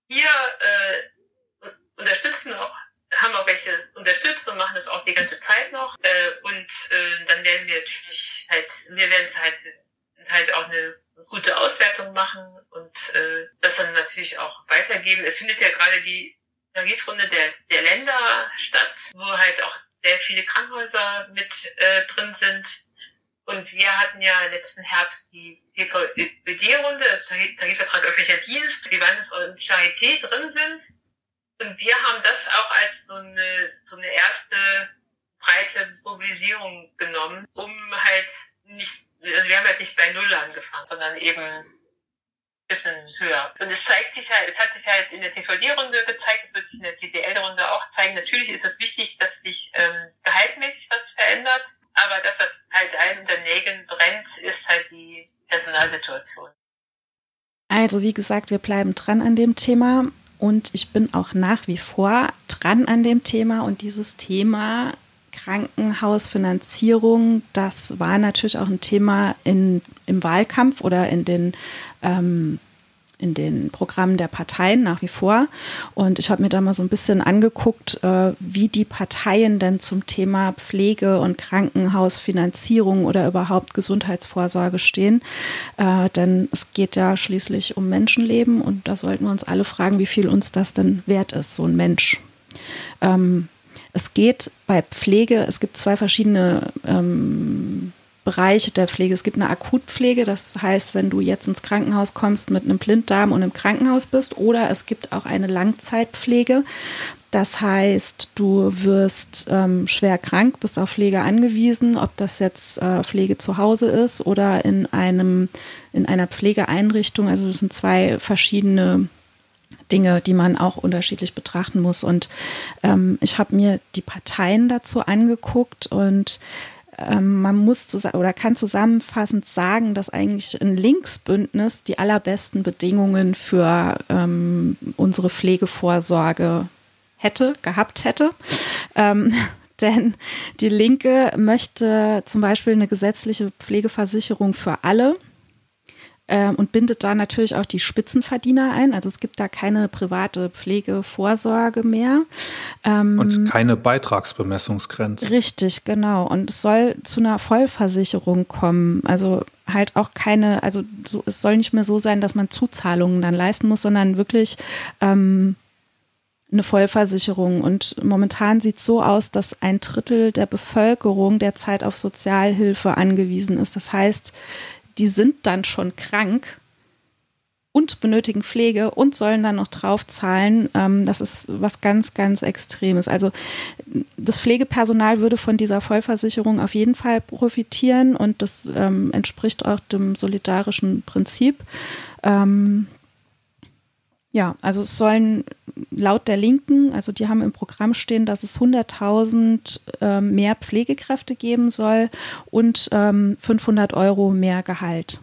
hier äh, unterstützen auch haben auch welche unterstützt und machen das auch die ganze Zeit noch. Äh, und äh, dann werden wir natürlich halt, wir werden es halt halt auch eine gute Auswertung machen und äh, das dann natürlich auch weitergeben. Es findet ja gerade die Tarifrunde der, der Länder statt, wo halt auch sehr viele Krankenhäuser mit äh, drin sind. Und wir hatten ja letzten Herbst die PVD-Runde, Tarifvertrag öffentlicher Dienst, in Charité drin sind. Und wir haben das auch als so eine, so eine erste breite Mobilisierung genommen, um halt nicht, also wir haben halt nicht bei Null angefangen, sondern eben ein bisschen höher. Und es zeigt sich halt, es hat sich halt in der TVD-Runde gezeigt, es wird sich in der TDL-Runde auch zeigen. Natürlich ist es wichtig, dass sich ähm, gehaltmäßig was verändert, aber das, was halt allen unter Nägeln brennt, ist halt die Personalsituation. Also wie gesagt, wir bleiben dran an dem Thema. Und ich bin auch nach wie vor dran an dem Thema. Und dieses Thema Krankenhausfinanzierung, das war natürlich auch ein Thema in, im Wahlkampf oder in den ähm, in den Programmen der Parteien nach wie vor. Und ich habe mir da mal so ein bisschen angeguckt, äh, wie die Parteien denn zum Thema Pflege und Krankenhausfinanzierung oder überhaupt Gesundheitsvorsorge stehen. Äh, denn es geht ja schließlich um Menschenleben und da sollten wir uns alle fragen, wie viel uns das denn wert ist, so ein Mensch. Ähm, es geht bei Pflege, es gibt zwei verschiedene ähm, Bereiche der Pflege. Es gibt eine Akutpflege, das heißt, wenn du jetzt ins Krankenhaus kommst mit einem Blinddarm und im Krankenhaus bist, oder es gibt auch eine Langzeitpflege. Das heißt, du wirst ähm, schwer krank, bist auf Pflege angewiesen, ob das jetzt äh, Pflege zu Hause ist oder in einem in einer Pflegeeinrichtung. Also das sind zwei verschiedene Dinge, die man auch unterschiedlich betrachten muss. Und ähm, ich habe mir die Parteien dazu angeguckt und ähm, man muss oder kann zusammenfassend sagen, dass eigentlich ein Linksbündnis die allerbesten Bedingungen für ähm, unsere Pflegevorsorge hätte, gehabt hätte. Ähm, *laughs* denn die Linke möchte zum Beispiel eine gesetzliche Pflegeversicherung für alle und bindet da natürlich auch die Spitzenverdiener ein. Also es gibt da keine private Pflegevorsorge mehr. Ähm, und keine Beitragsbemessungsgrenze. Richtig, genau. Und es soll zu einer Vollversicherung kommen. Also halt auch keine, also so, es soll nicht mehr so sein, dass man Zuzahlungen dann leisten muss, sondern wirklich ähm, eine Vollversicherung. Und momentan sieht es so aus, dass ein Drittel der Bevölkerung derzeit auf Sozialhilfe angewiesen ist. Das heißt, die sind dann schon krank und benötigen Pflege und sollen dann noch draufzahlen. Ähm, das ist was ganz, ganz Extremes. Also das Pflegepersonal würde von dieser Vollversicherung auf jeden Fall profitieren und das ähm, entspricht auch dem solidarischen Prinzip. Ähm, ja, also es sollen laut der Linken, also die haben im Programm stehen, dass es 100.000 äh, mehr Pflegekräfte geben soll und ähm, 500 Euro mehr Gehalt.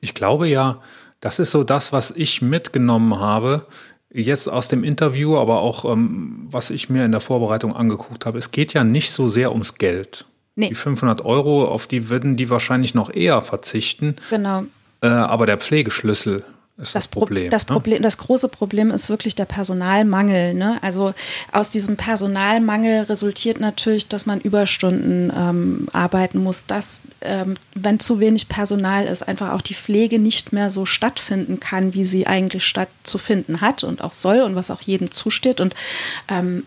Ich glaube ja, das ist so das, was ich mitgenommen habe, jetzt aus dem Interview, aber auch ähm, was ich mir in der Vorbereitung angeguckt habe. Es geht ja nicht so sehr ums Geld. Nee. Die 500 Euro, auf die würden die wahrscheinlich noch eher verzichten. Genau. Äh, aber der Pflegeschlüssel, ist das, das Problem. Das, ne? Problem das große Problem ist wirklich der Personalmangel. Ne? Also aus diesem Personalmangel resultiert natürlich, dass man Überstunden ähm, arbeiten muss, dass, ähm, wenn zu wenig Personal ist, einfach auch die Pflege nicht mehr so stattfinden kann, wie sie eigentlich stattzufinden hat und auch soll und was auch jedem zusteht. Und ähm,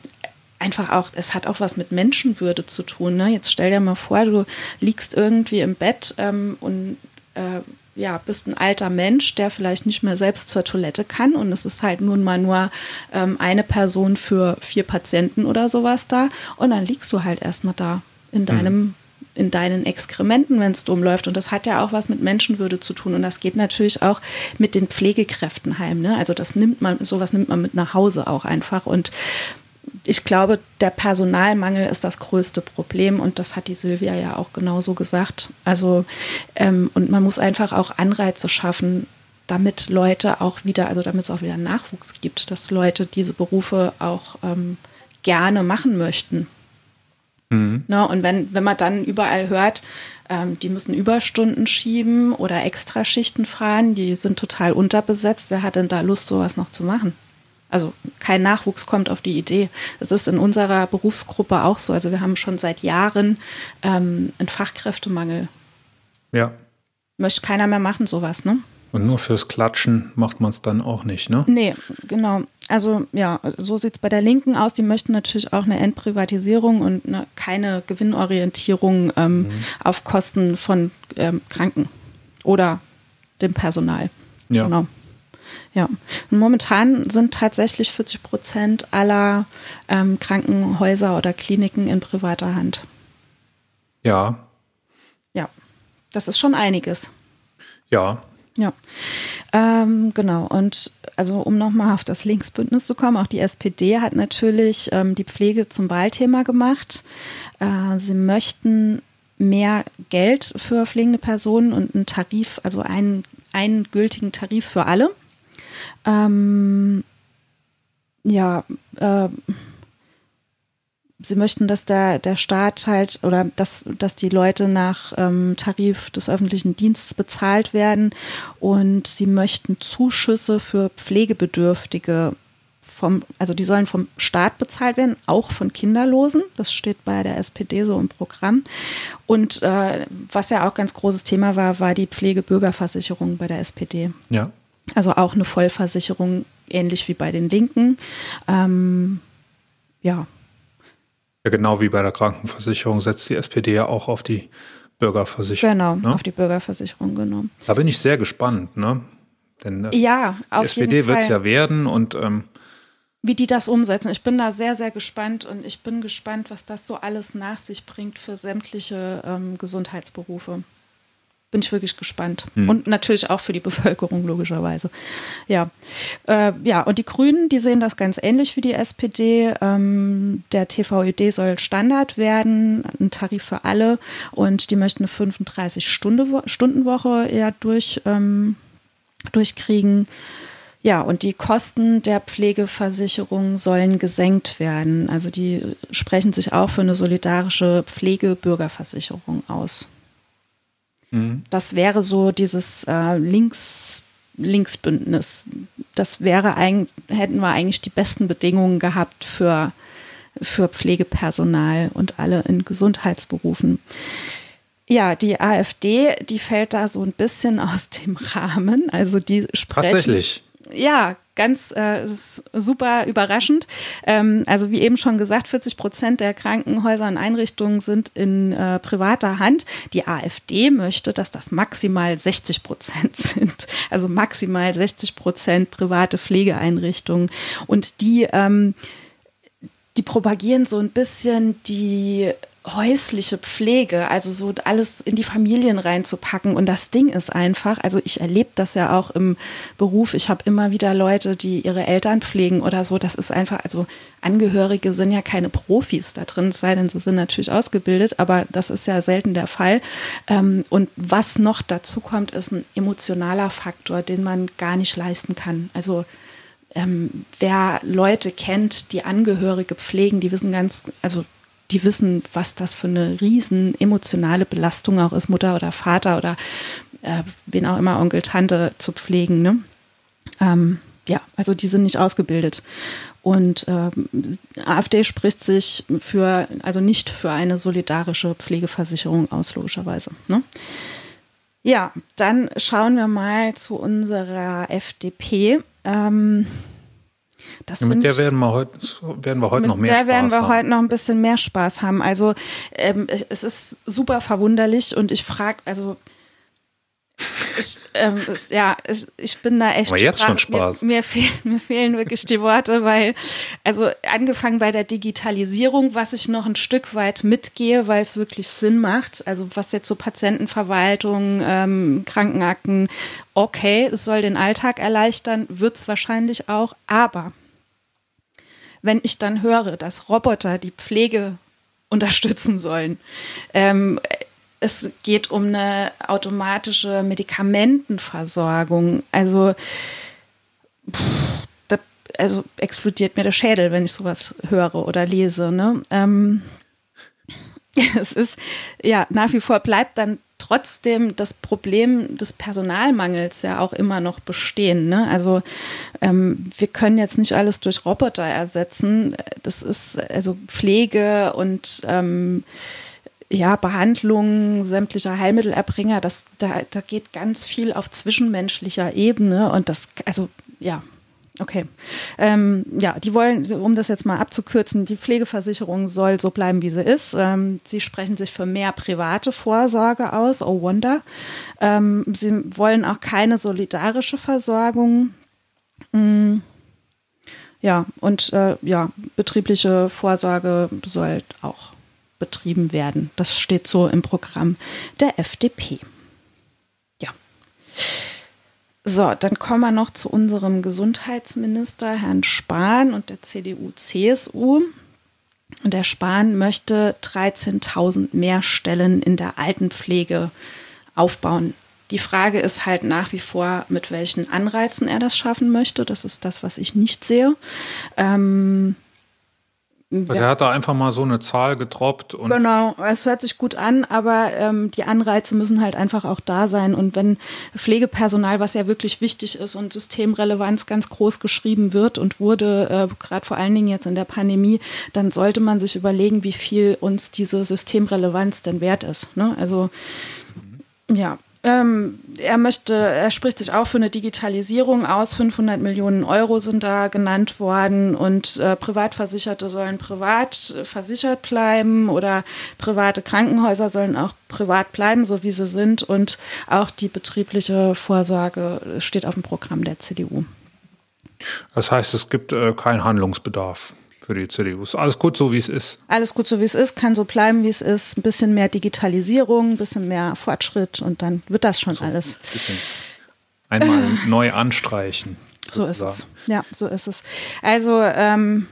einfach auch, es hat auch was mit Menschenwürde zu tun. Ne? Jetzt stell dir mal vor, du liegst irgendwie im Bett ähm, und äh, ja, bist ein alter Mensch, der vielleicht nicht mehr selbst zur Toilette kann und es ist halt nun mal nur ähm, eine Person für vier Patienten oder sowas da und dann liegst du halt erstmal da in deinem mhm. in deinen Exkrementen, wenn es dumm läuft. Und das hat ja auch was mit Menschenwürde zu tun. Und das geht natürlich auch mit den Pflegekräften heim. Ne? Also das nimmt man, sowas nimmt man mit nach Hause auch einfach. Und ich glaube, der Personalmangel ist das größte Problem und das hat die Silvia ja auch genauso gesagt. Also, ähm, und man muss einfach auch Anreize schaffen, damit Leute auch wieder, also damit es auch wieder Nachwuchs gibt, dass Leute diese Berufe auch ähm, gerne machen möchten. Mhm. Ne, und wenn, wenn man dann überall hört, ähm, die müssen Überstunden schieben oder Extraschichten fahren, die sind total unterbesetzt, wer hat denn da Lust, sowas noch zu machen? Also kein Nachwuchs kommt auf die Idee. Das ist in unserer Berufsgruppe auch so. Also wir haben schon seit Jahren ähm, einen Fachkräftemangel. Ja. Möchte keiner mehr machen, sowas, ne? Und nur fürs Klatschen macht man es dann auch nicht, ne? Nee, genau. Also ja, so sieht es bei der Linken aus. Die möchten natürlich auch eine Entprivatisierung und eine, keine Gewinnorientierung ähm, mhm. auf Kosten von ähm, Kranken oder dem Personal. Ja. Genau. Ja, und momentan sind tatsächlich 40 Prozent aller ähm, Krankenhäuser oder Kliniken in privater Hand. Ja. Ja, das ist schon einiges. Ja. Ja, ähm, genau. Und also um nochmal auf das Linksbündnis zu kommen, auch die SPD hat natürlich ähm, die Pflege zum Wahlthema gemacht. Äh, sie möchten mehr Geld für pflegende Personen und einen Tarif, also einen, einen gültigen Tarif für alle. Ähm, ja, äh, sie möchten, dass der, der Staat halt oder dass, dass die Leute nach ähm, Tarif des öffentlichen Dienstes bezahlt werden und sie möchten Zuschüsse für Pflegebedürftige vom, also die sollen vom Staat bezahlt werden, auch von Kinderlosen. Das steht bei der SPD so im Programm. Und äh, was ja auch ganz großes Thema war, war die Pflegebürgerversicherung bei der SPD. Ja. Also auch eine Vollversicherung, ähnlich wie bei den Linken. Ähm, ja. Ja, genau wie bei der Krankenversicherung setzt die SPD ja auch auf die Bürgerversicherung. Genau, ne? auf die Bürgerversicherung, genau. Da bin ich sehr gespannt, ne? Denn äh, ja, auf die SPD wird es ja werden und ähm, wie die das umsetzen. Ich bin da sehr, sehr gespannt und ich bin gespannt, was das so alles nach sich bringt für sämtliche ähm, Gesundheitsberufe bin ich wirklich gespannt. Hm. Und natürlich auch für die Bevölkerung, logischerweise. Ja. Äh, ja, und die Grünen, die sehen das ganz ähnlich wie die SPD. Ähm, der TVÖD soll Standard werden, ein Tarif für alle. Und die möchten eine 35-Stunden-Woche eher durch, ähm, durchkriegen. Ja, und die Kosten der Pflegeversicherung sollen gesenkt werden. Also die sprechen sich auch für eine solidarische Pflegebürgerversicherung aus. Mhm. Das wäre so dieses äh, Links, Linksbündnis. Das wäre eigentlich, hätten wir eigentlich die besten Bedingungen gehabt für, für Pflegepersonal und alle in Gesundheitsberufen. Ja, die AfD, die fällt da so ein bisschen aus dem Rahmen. Also die sprechen. Tatsächlich. Ja, ganz äh, super überraschend. Ähm, also wie eben schon gesagt, 40 Prozent der Krankenhäuser und Einrichtungen sind in äh, privater Hand. Die AfD möchte, dass das maximal 60 Prozent *laughs* sind. Also maximal 60 Prozent private Pflegeeinrichtungen. Und die, ähm, die propagieren so ein bisschen die häusliche Pflege, also so alles in die Familien reinzupacken. Und das Ding ist einfach, also ich erlebe das ja auch im Beruf. Ich habe immer wieder Leute, die ihre Eltern pflegen oder so. Das ist einfach, also Angehörige sind ja keine Profis da drin, es sei denn, sie sind natürlich ausgebildet, aber das ist ja selten der Fall. Ähm, und was noch dazu kommt, ist ein emotionaler Faktor, den man gar nicht leisten kann. Also ähm, wer Leute kennt, die Angehörige pflegen, die wissen ganz, also die wissen, was das für eine riesen emotionale Belastung auch ist, Mutter oder Vater oder äh, wen auch immer, Onkel, Tante zu pflegen. Ne? Ähm, ja, also die sind nicht ausgebildet. Und äh, AfD spricht sich für, also nicht für eine solidarische Pflegeversicherung aus, logischerweise. Ne? Ja, dann schauen wir mal zu unserer FDP. Ähm, ja, mit der werden wir heute, werden wir heute noch mehr Spaß haben. Mit der werden wir heute noch ein bisschen mehr Spaß haben. Also ähm, es ist super verwunderlich und ich frage, also ich, ähm, es, ja, ich, ich, bin da echt. Aber jetzt schon Spaß. Mir, mir, fehl, mir, fehlen wirklich die Worte, weil, also angefangen bei der Digitalisierung, was ich noch ein Stück weit mitgehe, weil es wirklich Sinn macht. Also was jetzt so Patientenverwaltung, ähm, Krankenakten, okay, es soll den Alltag erleichtern, wird es wahrscheinlich auch. Aber wenn ich dann höre, dass Roboter die Pflege unterstützen sollen, ähm, es geht um eine automatische Medikamentenversorgung. Also, pff, also explodiert mir der Schädel, wenn ich sowas höre oder lese. Ne? Ähm, *laughs* es ist ja nach wie vor bleibt dann trotzdem das Problem des Personalmangels ja auch immer noch bestehen. Ne? Also ähm, wir können jetzt nicht alles durch Roboter ersetzen. Das ist also Pflege und ähm, ja, Behandlung sämtlicher Heilmittelerbringer, das, da, da geht ganz viel auf zwischenmenschlicher Ebene und das, also ja, okay. Ähm, ja, die wollen, um das jetzt mal abzukürzen, die Pflegeversicherung soll so bleiben, wie sie ist. Ähm, sie sprechen sich für mehr private Vorsorge aus, oh wonder. Ähm, sie wollen auch keine solidarische Versorgung. Mhm. Ja, und äh, ja, betriebliche Vorsorge soll auch betrieben werden. Das steht so im Programm der FDP. Ja. So, dann kommen wir noch zu unserem Gesundheitsminister, Herrn Spahn und der CDU-CSU. Und der Spahn möchte 13.000 mehr Stellen in der Altenpflege aufbauen. Die Frage ist halt nach wie vor, mit welchen Anreizen er das schaffen möchte. Das ist das, was ich nicht sehe. Ähm, Er hat da einfach mal so eine Zahl getroppt. Und genau, es hört sich gut an, aber ähm, die Anreize müssen halt einfach auch da sein. Und wenn Pflegepersonal, was ja wirklich wichtig ist und Systemrelevanz ganz groß geschrieben wird und wurde, äh, gerade vor allen Dingen jetzt in der Pandemie, dann sollte man sich überlegen, wie viel uns diese Systemrelevanz denn wert ist. Ne? Also mhm. ja, ähm, er möchte, er spricht sich auch für eine Digitalisierung aus. 500 Millionen Euro sind da genannt worden und äh, Privatversicherte sollen privat versichert bleiben oder private Krankenhäuser sollen auch privat bleiben, so wie sie sind. Und auch die betriebliche Vorsorge steht auf dem Programm der CDU. Das heißt, es gibt äh, keinen Handlungsbedarf für die CDU. Ist alles gut so, wie es ist. Alles gut so, wie es ist, kann so bleiben, wie es ist. Ein bisschen mehr Digitalisierung, ein bisschen mehr Fortschritt und dann wird das schon so, alles. Ein einmal äh, *laughs* neu anstreichen. So ist es. Ja, so ist es. Also, ähm,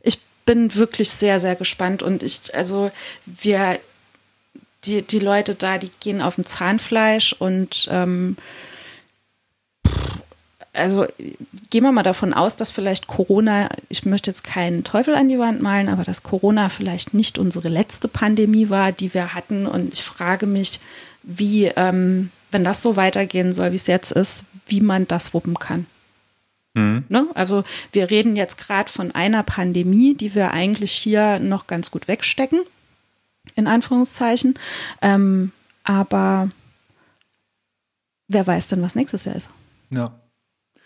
ich bin wirklich sehr, sehr gespannt und ich, also, wir, die, die Leute da, die gehen auf dem Zahnfleisch und ähm, also gehen wir mal davon aus, dass vielleicht Corona, ich möchte jetzt keinen Teufel an die Wand malen, aber dass Corona vielleicht nicht unsere letzte Pandemie war, die wir hatten. Und ich frage mich, wie, ähm, wenn das so weitergehen soll, wie es jetzt ist, wie man das wuppen kann. Mhm. Ne? Also wir reden jetzt gerade von einer Pandemie, die wir eigentlich hier noch ganz gut wegstecken, in Anführungszeichen. Ähm, aber wer weiß denn, was nächstes Jahr ist? Ja.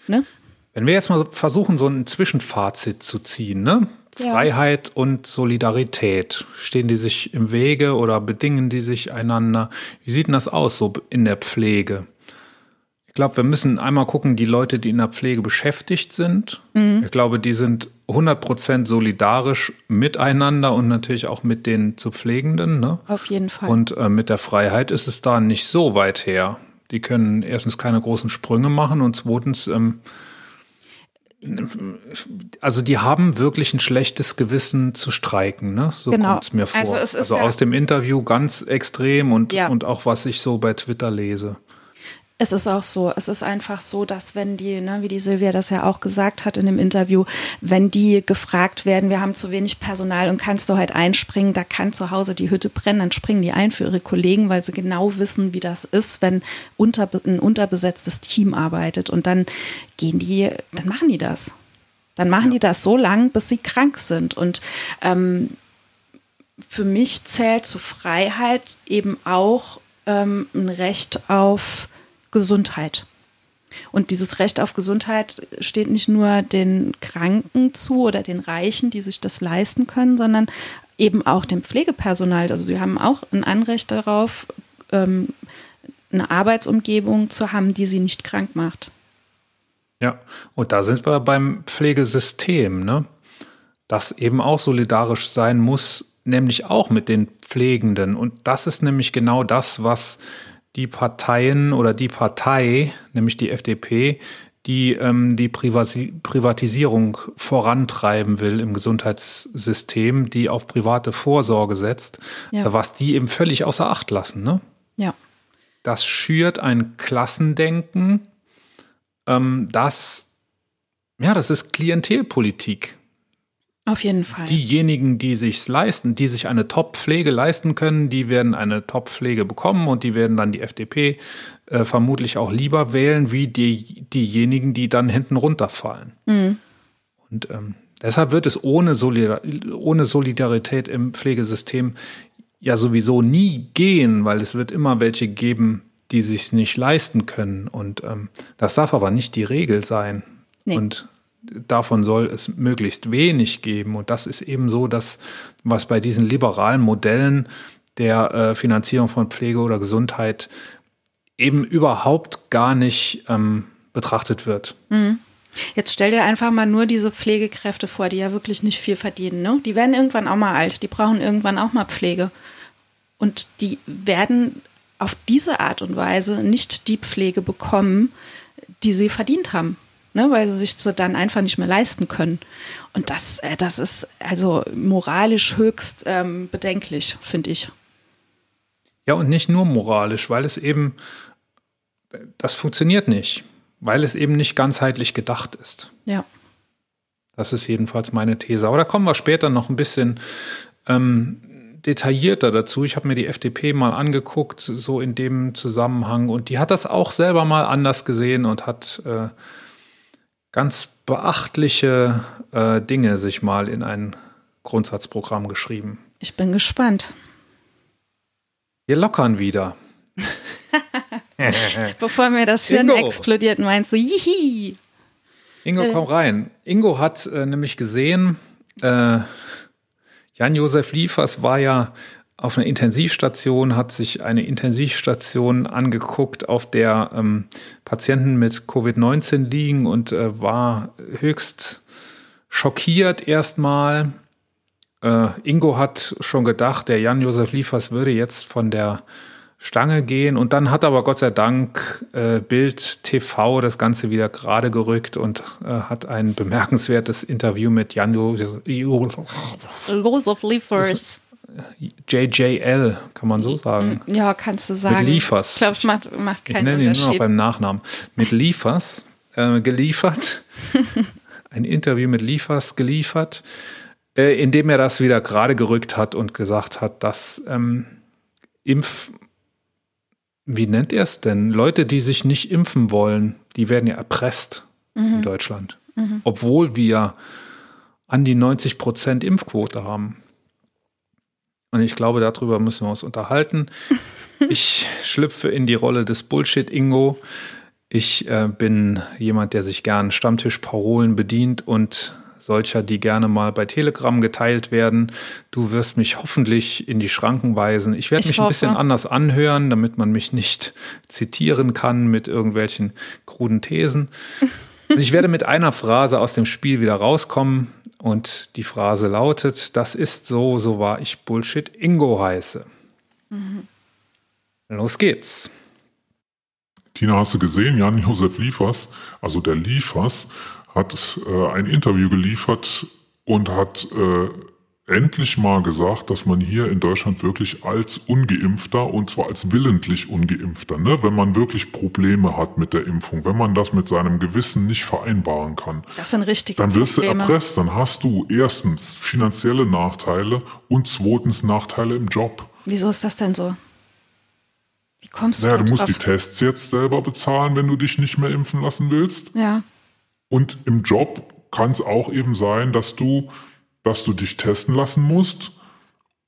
Ne? Wenn wir jetzt mal versuchen, so ein Zwischenfazit zu ziehen, ne? Ja. Freiheit und Solidarität, stehen die sich im Wege oder bedingen die sich einander? Wie sieht denn das aus so in der Pflege? Ich glaube, wir müssen einmal gucken, die Leute, die in der Pflege beschäftigt sind. Ich glaube, die sind 100% solidarisch miteinander und natürlich auch mit den zu Pflegenden. Ne? Auf jeden Fall. Und äh, mit der Freiheit ist es da nicht so weit her. Die können erstens keine großen Sprünge machen und zweitens, ähm, also die haben wirklich ein schlechtes Gewissen zu streiken, ne? So Genau. kommt's mir vor. Also es also ja- aus dem Interview ganz extrem und, Ja. und auch was ich so bei Twitter lese. Es ist auch so, es ist einfach so, dass wenn die, ne, wie die Silvia das ja auch gesagt hat in dem Interview, wenn die gefragt werden, wir haben zu wenig Personal und kannst du heute einspringen, da kann zu Hause die Hütte brennen, dann springen die ein für ihre Kollegen, weil sie genau wissen, wie das ist, wenn unter, ein unterbesetztes Team arbeitet. Und dann gehen die, dann machen die das. Dann machen die das so lang, bis sie krank sind. Und ähm, für mich zählt zu Freiheit eben auch ähm, ein Recht auf Gesundheit. Und dieses Recht auf Gesundheit steht nicht nur den Kranken zu oder den Reichen, die sich das leisten können, sondern eben auch dem Pflegepersonal. Also sie haben auch ein Anrecht darauf, ähm, eine Arbeitsumgebung zu haben, die sie nicht krank macht. Ja, und da sind wir beim Pflegesystem, ne? Das eben auch solidarisch sein muss, nämlich auch mit den Pflegenden. Und das ist nämlich genau das, was die Parteien oder die Partei, nämlich die FDP, die ähm, die Privasi Privatisierung vorantreiben will im Gesundheitssystem, die auf private Vorsorge setzt, Ja. was die eben völlig außer Acht lassen. Ne? Ja. Das schürt ein Klassendenken, ähm, das, ja, das ist Klientelpolitik. Auf jeden Fall. Diejenigen, die sich's leisten, die sich eine Top-Pflege leisten können, die werden eine Top-Pflege bekommen und die werden dann die FDP äh, vermutlich auch lieber wählen, wie die, diejenigen, die dann hinten runterfallen. Und ähm, deshalb wird es ohne, Solidar ohne Solidarität im Pflegesystem ja sowieso nie gehen, weil es wird immer welche geben, die sich's nicht leisten können. Und ähm, das darf aber nicht die Regel sein. Nee. Und davon soll es möglichst wenig geben. Und das ist eben so, dass was bei diesen liberalen Modellen der äh, Finanzierung von Pflege oder Gesundheit eben überhaupt gar nicht ähm, betrachtet wird. Jetzt stell dir einfach mal nur diese Pflegekräfte vor, die ja wirklich nicht viel verdienen. Ne? Die werden irgendwann auch mal alt, die brauchen irgendwann auch mal Pflege. Und die werden auf diese Art und Weise nicht die Pflege bekommen, die sie verdient haben. Ne, weil sie sich dann einfach nicht mehr leisten können. Und das, äh, das ist also moralisch höchst ähm, bedenklich, finde ich. Ja, und nicht nur moralisch, weil es eben, das funktioniert nicht, weil es eben nicht ganzheitlich gedacht ist. Ja. Das ist jedenfalls meine These. Aber da kommen wir später noch ein bisschen ähm, detaillierter dazu. Ich habe mir die FDP mal angeguckt, so in dem Zusammenhang. Und die hat das auch selber mal anders gesehen und hat äh, ganz beachtliche äh, Dinge sich mal in ein Grundsatzprogramm geschrieben. Ich bin gespannt. Wir lockern wieder. *laughs* Bevor mir das Hirn Ingo. explodiert, meinst du, jihi. Ingo, komm rein. Ingo hat äh, nämlich gesehen, äh, Jan-Josef Liefers war ja auf einer Intensivstation, hat sich eine Intensivstation angeguckt, auf der ähm, Patienten mit Covid-19 liegen und äh, war höchst schockiert erstmal. Äh, Ingo hat schon gedacht, der Jan-Josef Liefers würde jetzt von der Stange gehen und dann hat aber Gott sei Dank äh, Bild TV das Ganze wieder gerade gerückt und äh, hat ein bemerkenswertes Interview mit Jan Josef Liefers. JJL, kann man so sagen. Ja, kannst du sagen. Liefers. Ich glaube, es macht, macht Ich keinen nenne ihn nur noch beim Nachnamen. Mit Liefers äh, geliefert. *laughs* ein Interview mit Liefers geliefert, äh, in dem er das wieder gerade gerückt hat und gesagt hat, dass ähm, Impf, wie nennt er es denn? Leute, die sich nicht impfen wollen, die werden ja erpresst in Deutschland. Obwohl wir an die 90 Prozent Impfquote haben. Und ich glaube, darüber müssen wir uns unterhalten. *laughs* Ich schlüpfe in die Rolle des Bullshit-Ingo. Ich äh, bin jemand, der sich gern Stammtischparolen bedient und solcher, die gerne mal bei Telegram geteilt werden. Du wirst mich hoffentlich in die Schranken weisen. Ich werde Ich mich ein bisschen hoffe. anders anhören, damit man mich nicht zitieren kann mit irgendwelchen kruden Thesen. *laughs* Und ich werde mit einer Phrase aus dem Spiel wieder rauskommen. Und die Phrase lautet, das ist so, so war ich Bullshit Ingo heiße. Los geht's. Tina, hast du gesehen, Jan-Josef Liefers, also der Liefers, hat äh, ein Interview geliefert und hat äh, endlich mal gesagt, dass man hier in Deutschland wirklich als Ungeimpfter und zwar als willentlich Ungeimpfter, ne, wenn man wirklich Probleme hat mit der Impfung, wenn man das mit seinem Gewissen nicht vereinbaren kann, Das sind richtige dann wirst Probleme. du erpresst, dann hast du erstens finanzielle Nachteile und zweitens Nachteile im Job. Wieso ist das denn so? Wie kommst du Naja, du musst drauf? die Tests jetzt selber bezahlen, wenn du dich nicht mehr impfen lassen willst. Ja. Und im Job kann es auch eben sein, dass du, dass du dich testen lassen musst.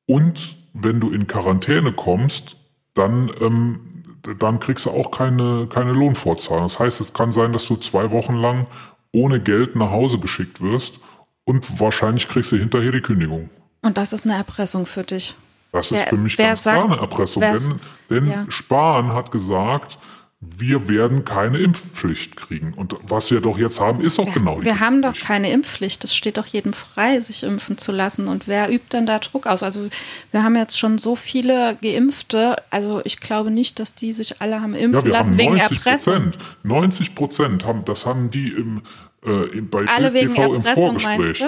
Und wenn du in Quarantäne kommst, dann, ähm, dann kriegst du auch keine, keine Lohnfortzahlung. Das heißt, es kann sein, dass du zwei Wochen lang ohne Geld nach Hause geschickt wirst und wahrscheinlich kriegst du hinterher die Kündigung. Und das ist eine Erpressung für dich. Das Wer- ist für mich ganz sagt- klar eine Erpressung. Denn, denn ja. Spahn hat gesagt, wir werden keine Impfpflicht kriegen. Und was wir doch jetzt haben, ist auch genau die Wir haben doch keine Impfpflicht. Es steht doch jedem frei, sich impfen zu lassen. Und wer übt denn da Druck aus? Also wir haben jetzt schon so viele Geimpfte. Also ich glaube nicht, dass die sich alle haben impfen Ja, wir lassen wegen 90 Erpressung. Prozent. 90 Prozent haben, das haben die im, äh, bei Alle TV im Erpressung, Vorgespräch.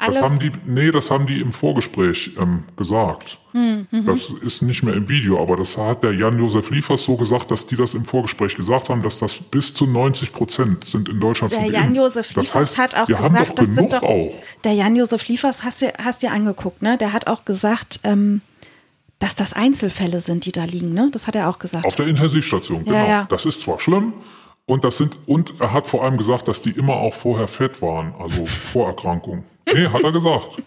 Du? Das Alle- haben die, nee, das haben die im Vorgespräch ähm, gesagt. Hm, mhm. Das ist nicht mehr im Video, aber das hat der Jan-Josef Liefers so gesagt, dass die das im Vorgespräch gesagt haben, dass das bis zu 90 Prozent sind in Deutschland Der. Jan-Josef Das Liefers heißt, hat auch wir haben gesagt, doch das genug sind doch. auch. Der Jan-Josef Liefers, hast du hast dir angeguckt, ne? Der hat auch gesagt, ähm, dass das Einzelfälle sind, die da liegen, ne? Das hat er auch gesagt. Auf der Intensivstation, genau. ja. Das ist zwar schlimm, und das sind, und er hat vor allem gesagt, dass die immer auch vorher fett waren, also *laughs* Vorerkrankungen. Nee, hat er gesagt.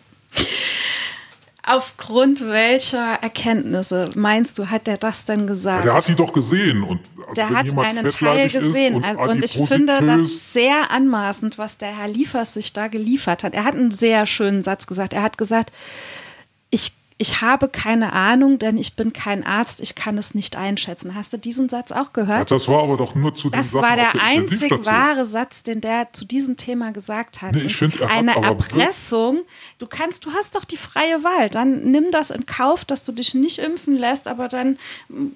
Aufgrund welcher Erkenntnisse meinst du, hat er das denn gesagt? Der hat die doch gesehen und Der hat einen Teil gesehen. Ist Also- und, und ich finde das sehr anmaßend, was der Herr Liefers sich da geliefert hat. Er hat einen sehr schönen Satz gesagt. Er hat gesagt, ich, ich habe keine Ahnung, denn ich bin kein Arzt, ich kann es nicht einschätzen. Hast du diesen Satz auch Ja, gehört? das war aber doch nur zu den Das Sachen war der der einzig wahre Satz, den der zu diesem Thema gesagt hat. Nee, ich find, er hat Eine Erpressung. Du kannst, du hast doch die freie Wahl. Dann nimm das in Kauf, dass du dich nicht impfen lässt, aber dann,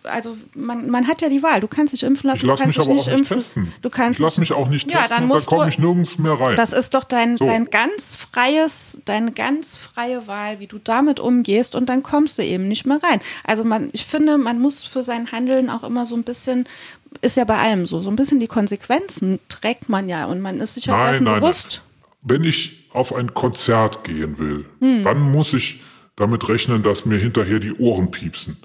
also man, man hat ja die Wahl. Du kannst dich impfen lassen, Ich lasse du mich kannst aber dich auch nicht nicht impfen. testen. Du kannst ich dich- mich auch nicht ja, testen dann dann komme ich nirgends mehr rein. das ist doch dein, So. dein ganz freies, deine ganz freie Wahl, wie du damit umgehst und dann kommst du eben nicht mehr rein. Also man, ich finde, man muss für sein Handeln auch immer so ein bisschen, ist ja bei allem so, so ein bisschen die Konsequenzen trägt man ja und man ist sich ja Nein, dessen nein, bewusst. Wenn ich auf ein Konzert gehen will, Hm. dann muss ich damit rechnen, dass mir hinterher die Ohren piepsen.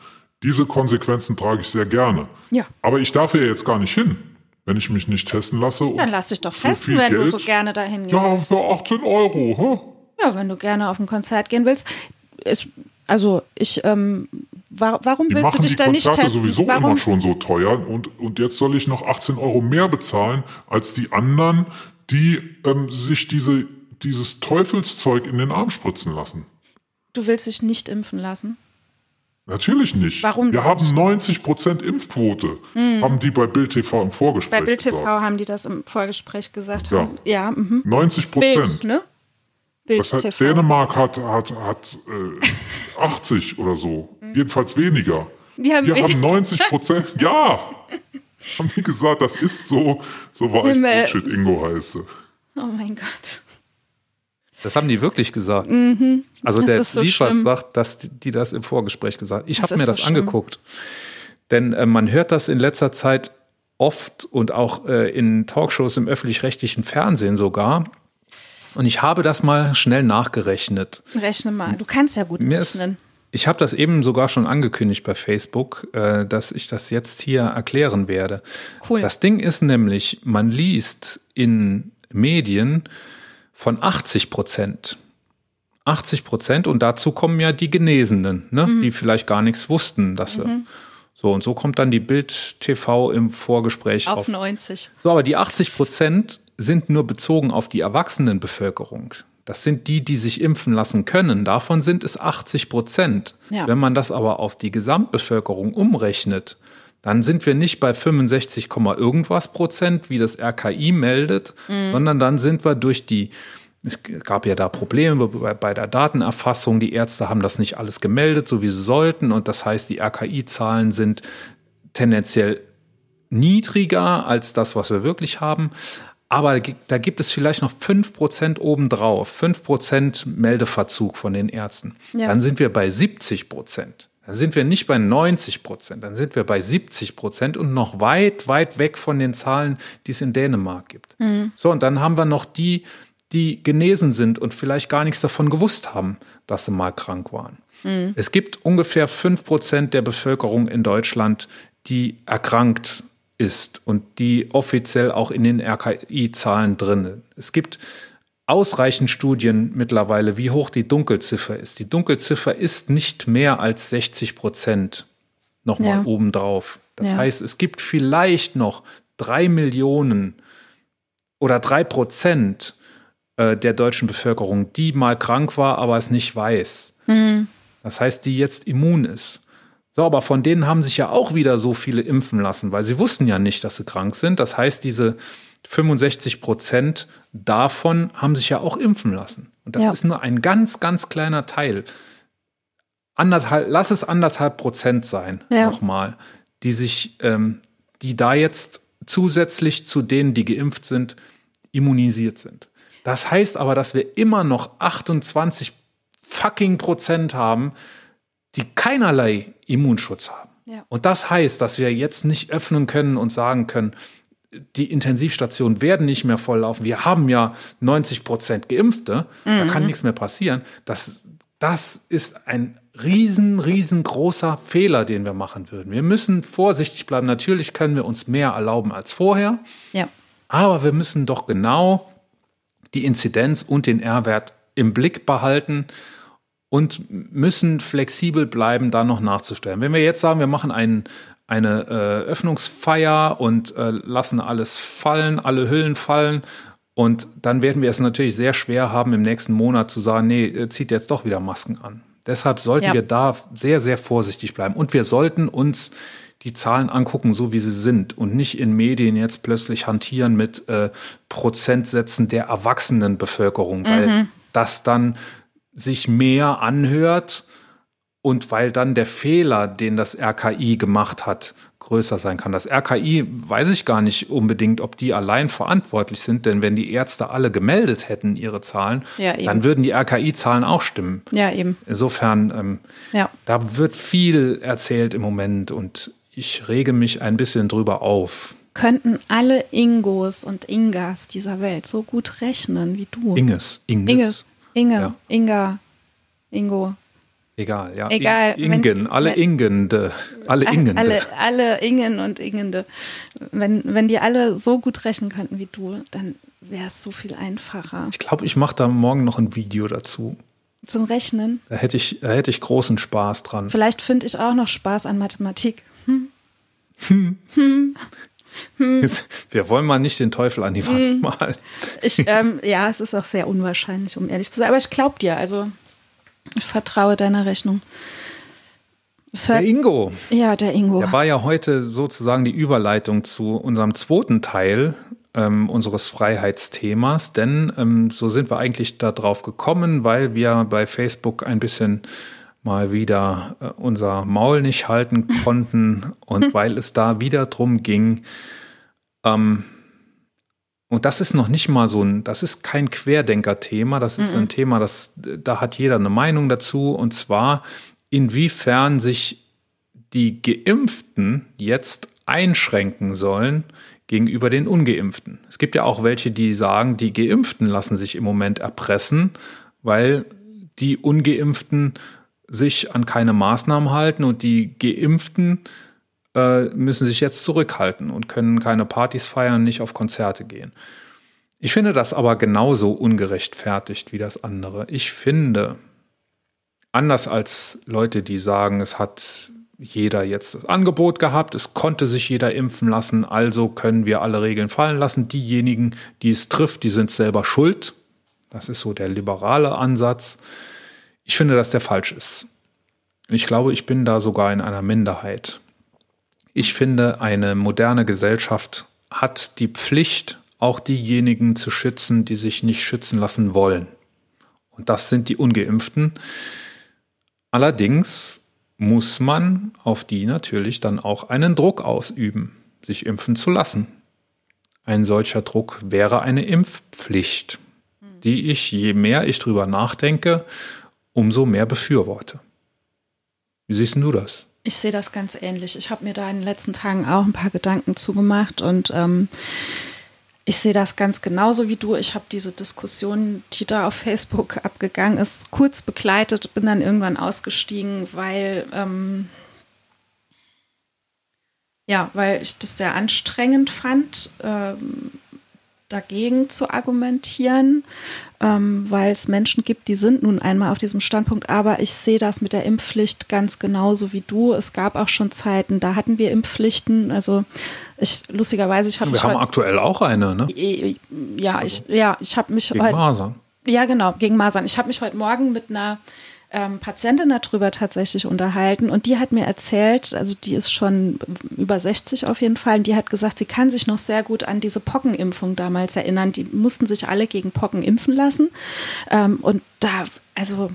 Diese Konsequenzen trage ich sehr gerne. Ja. Aber ich darf ja jetzt gar nicht hin, wenn ich mich nicht testen lasse. Dann lass dich doch testen, wenn du Geld- so gerne dahin gehst. Ja, für 18 Euro. Hä? Ja, wenn du gerne auf ein Konzert gehen willst. Ist, also ich, ähm, wa warum Die willst du dich die da nicht Konzerte testen? sowieso warum? immer schon so teuer und, und jetzt soll ich noch 18 Euro mehr bezahlen als die anderen, die ähm, sich diese, dieses Teufelszeug in den Arm spritzen lassen. Du willst dich nicht impfen lassen? Natürlich nicht. Warum Wir nicht? haben 90% Impfquote, haben die bei Bild TV im Vorgespräch Bei Bild TV gesagt. haben die das im Vorgespräch gesagt. Ja. Haben. Ja, mhm. 90 Bild, Prozent. ne? Bild Das hat. Dänemark hat, hat, hat äh, *laughs* 80 oder so. Jedenfalls weniger. Wir haben Wir wenig- haben 90 Prozent. *laughs* ja! Haben die gesagt, das ist so, so war ich. Bullshit Ingo heiße. Oh mein Gott. Das haben die wirklich gesagt. Also Das der so Liefers schlimm. sagt, dass die, die das im Vorgespräch gesagt Ich habe mir so das schlimm. angeguckt. Denn äh, man hört das in letzter Zeit oft und auch äh, in Talkshows im öffentlich-rechtlichen Fernsehen sogar. Und ich habe das mal schnell nachgerechnet. Rechne mal. Du kannst ja gut Mir ist, rechnen. ich habe das eben sogar schon angekündigt bei Facebook, äh, dass ich das jetzt hier erklären werde. Cool. Das Ding ist nämlich, man liest in Medien von 80 Prozent. 80 Prozent und dazu kommen ja die Genesenen, ne? Mhm. die vielleicht gar nichts wussten, dass sie So, und so kommt dann die Bild TV im Vorgespräch Auf auf. 90. So, aber die 80 Prozent sind nur bezogen auf die Erwachsenenbevölkerung. Das sind die, die sich impfen lassen können. Davon sind es 80 Prozent. Ja. Wenn man das aber auf die Gesamtbevölkerung umrechnet, dann sind wir nicht bei 65, Komma irgendwas Prozent, wie das RKI meldet, sondern dann sind wir durch die, es gab ja da Probleme bei, bei der Datenerfassung. Die Ärzte haben das nicht alles gemeldet, so wie sie sollten. Und das heißt, die RKI-Zahlen sind tendenziell niedriger als das, was wir wirklich haben. Aber da gi- da gibt es vielleicht noch 5% obendrauf, 5% Meldeverzug von den Ärzten. Ja. Dann sind wir bei 70%. Dann sind wir nicht bei 90%, dann sind wir bei 70% und noch weit, weit weg von den Zahlen, die es in Dänemark gibt. So, und dann haben wir noch die, die genesen sind und vielleicht gar nichts davon gewusst haben, dass sie mal krank waren. Es gibt ungefähr 5% der Bevölkerung in Deutschland, die erkrankt ist und die offiziell auch in den RKI-Zahlen drin. Es gibt ausreichend Studien mittlerweile, wie hoch die Dunkelziffer ist. Die Dunkelziffer ist nicht mehr als 60 Prozent nochmal Ja. obendrauf. Das Ja. heißt, es gibt vielleicht noch drei Millionen oder drei Prozent äh, der deutschen Bevölkerung, die mal krank war, aber es nicht weiß. Das heißt, die jetzt immun ist. So, aber von denen haben sich ja auch wieder so viele impfen lassen, weil sie wussten ja nicht, dass sie krank sind. Das heißt, diese 65 Prozent davon haben sich ja auch impfen lassen. Und das Ja. ist nur ein ganz, ganz kleiner Teil. Anderthalb, lass es anderthalb Prozent sein, Ja. nochmal, die sich, ähm, die da jetzt zusätzlich zu denen, die geimpft sind, immunisiert sind. Das heißt aber, dass wir immer noch 28 fucking Prozent haben, die keinerlei Immunschutz haben. Ja. Und das heißt, dass wir jetzt nicht öffnen können und sagen können, die Intensivstationen werden nicht mehr volllaufen. Wir haben ja 90 Prozent Geimpfte, da kann nichts mehr passieren. Das, das ist ein riesen, riesengroßer Fehler, den wir machen würden. Wir müssen vorsichtig bleiben. Natürlich können wir uns mehr erlauben als vorher, Ja. aber wir müssen doch genau die Inzidenz und den R-Wert im Blick behalten und müssen flexibel bleiben, da noch nachzustellen. Wenn wir jetzt sagen, wir machen einen, eine äh, Öffnungsfeier und äh, lassen alles fallen, alle Hüllen fallen, und dann werden wir es natürlich sehr schwer haben, im nächsten Monat zu sagen, nee, äh, zieht jetzt doch wieder Masken an. Deshalb sollten Ja. wir da sehr, sehr vorsichtig bleiben. Und wir sollten uns die Zahlen angucken, so wie sie sind und nicht in Medien jetzt plötzlich hantieren mit äh, Prozentsätzen der erwachsenen Bevölkerung, weil das dann sich mehr anhört und weil dann der Fehler, den das RKI gemacht hat, größer sein kann. Das RKI weiß ich gar nicht unbedingt, ob die allein verantwortlich sind, denn wenn die Ärzte alle gemeldet hätten, ihre Zahlen, Ja, dann würden die RKI-Zahlen auch stimmen. Ja, eben. Insofern, ähm, Ja. da wird viel erzählt im Moment und ich rege mich ein bisschen drüber auf. Könnten alle Ingos und Ingas dieser Welt so gut rechnen wie du? Inges, Inges. Inge, Inge, Ja. Inga, Ingo. Egal, ja. Egal, wenn- Ingen, alle wenn- Ingende, alle Ingende. Alle, alle Ingen und Ingende. Wenn, wenn die alle so gut rechnen könnten wie du, dann wäre es so viel einfacher. Ich glaube, ich mache da morgen noch ein Video dazu. Zum Rechnen. Da hätte ich, da hätte ich großen Spaß dran. Vielleicht finde ich auch noch Spaß an Mathematik. *laughs* Jetzt, wir wollen mal nicht den Teufel an die Wand Mhm. malen. Ich, *laughs* ähm, ja, es ist auch sehr unwahrscheinlich, um ehrlich zu sein. Aber ich glaube dir, also ich vertraue deiner Rechnung. Der Ingo, ja, der Ingo. der war ja heute sozusagen die Überleitung zu unserem zweiten Teil ähm, unseres Freiheitsthemas, denn ähm, so sind wir eigentlich darauf gekommen, weil wir bei Facebook ein bisschen mal wieder äh, unser Maul nicht halten konnten. Und *laughs* weil es da wieder drum ging, ähm, und das ist noch nicht mal so ein, das ist kein Querdenker-Thema, das ist ein Thema, das, da hat jeder eine Meinung dazu, und zwar, inwiefern sich die Geimpften jetzt einschränken sollen gegenüber den Ungeimpften. Es gibt ja auch welche, die sagen, die Geimpften lassen sich im Moment erpressen, weil die Ungeimpften sich an keine Maßnahmen halten und die Geimpften äh, müssen sich jetzt zurückhalten und können keine Partys feiern, nicht auf Konzerte gehen. Ich finde das aber genauso ungerechtfertigt wie das andere. Ich finde, anders als Leute, die sagen, es hat jeder jetzt das Angebot gehabt, es konnte sich jeder impfen lassen, also können wir alle Regeln fallen lassen. Diejenigen, die es trifft, die sind selber schuld. Das ist so der liberale Ansatz. Ich finde, dass der falsch ist. Ich glaube, ich bin da sogar in einer Minderheit. Ich finde, eine moderne Gesellschaft hat die Pflicht, auch diejenigen zu schützen, die sich nicht schützen lassen wollen. Und das sind die ungeimpften. Allerdings muss man auf die natürlich dann auch einen Druck ausüben, sich impfen zu lassen. Ein solcher Druck wäre eine Impfpflicht, die ich, je mehr ich drüber nachdenke, umso mehr befürworte. Wie siehst du das? Ich sehe das ganz ähnlich. Ich habe mir da in den letzten Tagen auch ein paar Gedanken zugemacht und ähm, ich sehe das ganz genauso wie du. Ich habe diese Diskussion, die da auf Facebook abgegangen ist, kurz begleitet, bin dann irgendwann ausgestiegen, weil ähm, ja, weil ich das sehr anstrengend fand, ähm, dagegen zu argumentieren, ähm, weil es Menschen gibt, die sind nun einmal auf diesem Standpunkt. Aber ich sehe das mit der Impfpflicht ganz genauso wie du. Es gab auch schon Zeiten, da hatten wir Impfpflichten. Also ich lustigerweise, ich habe wir haben aktuell auch eine, ne? Ja, ich ja, ich habe mich gegen heute, Masern. Ja, genau, gegen Masern. Ich habe mich heute Morgen mit einer ähm, Patientin darüber tatsächlich unterhalten und die hat mir erzählt, also die ist schon über 60 auf jeden Fall, und die hat gesagt, sie kann sich noch sehr gut an diese Pockenimpfung damals erinnern. Die mussten sich alle gegen Pocken impfen lassen ähm, und da, also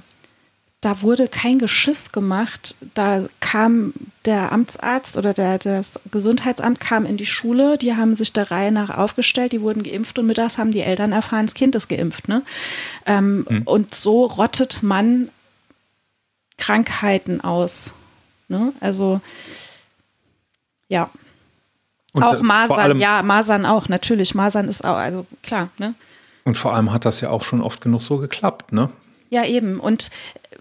da wurde kein Geschiss gemacht. Da kam der Amtsarzt oder der, das Gesundheitsamt kam in die Schule, die haben sich der Reihe nach aufgestellt, die wurden geimpft und mittags haben die Eltern erfahren, das Kind ist geimpft. Ne? Ähm, mhm. Und so rottet man Krankheiten aus. Ne? Also ja. Und auch Masern, ja, Masern auch, natürlich. Masern ist auch, also klar, ne? Und vor allem hat das ja auch schon oft genug so geklappt, ne? Ja, eben. Und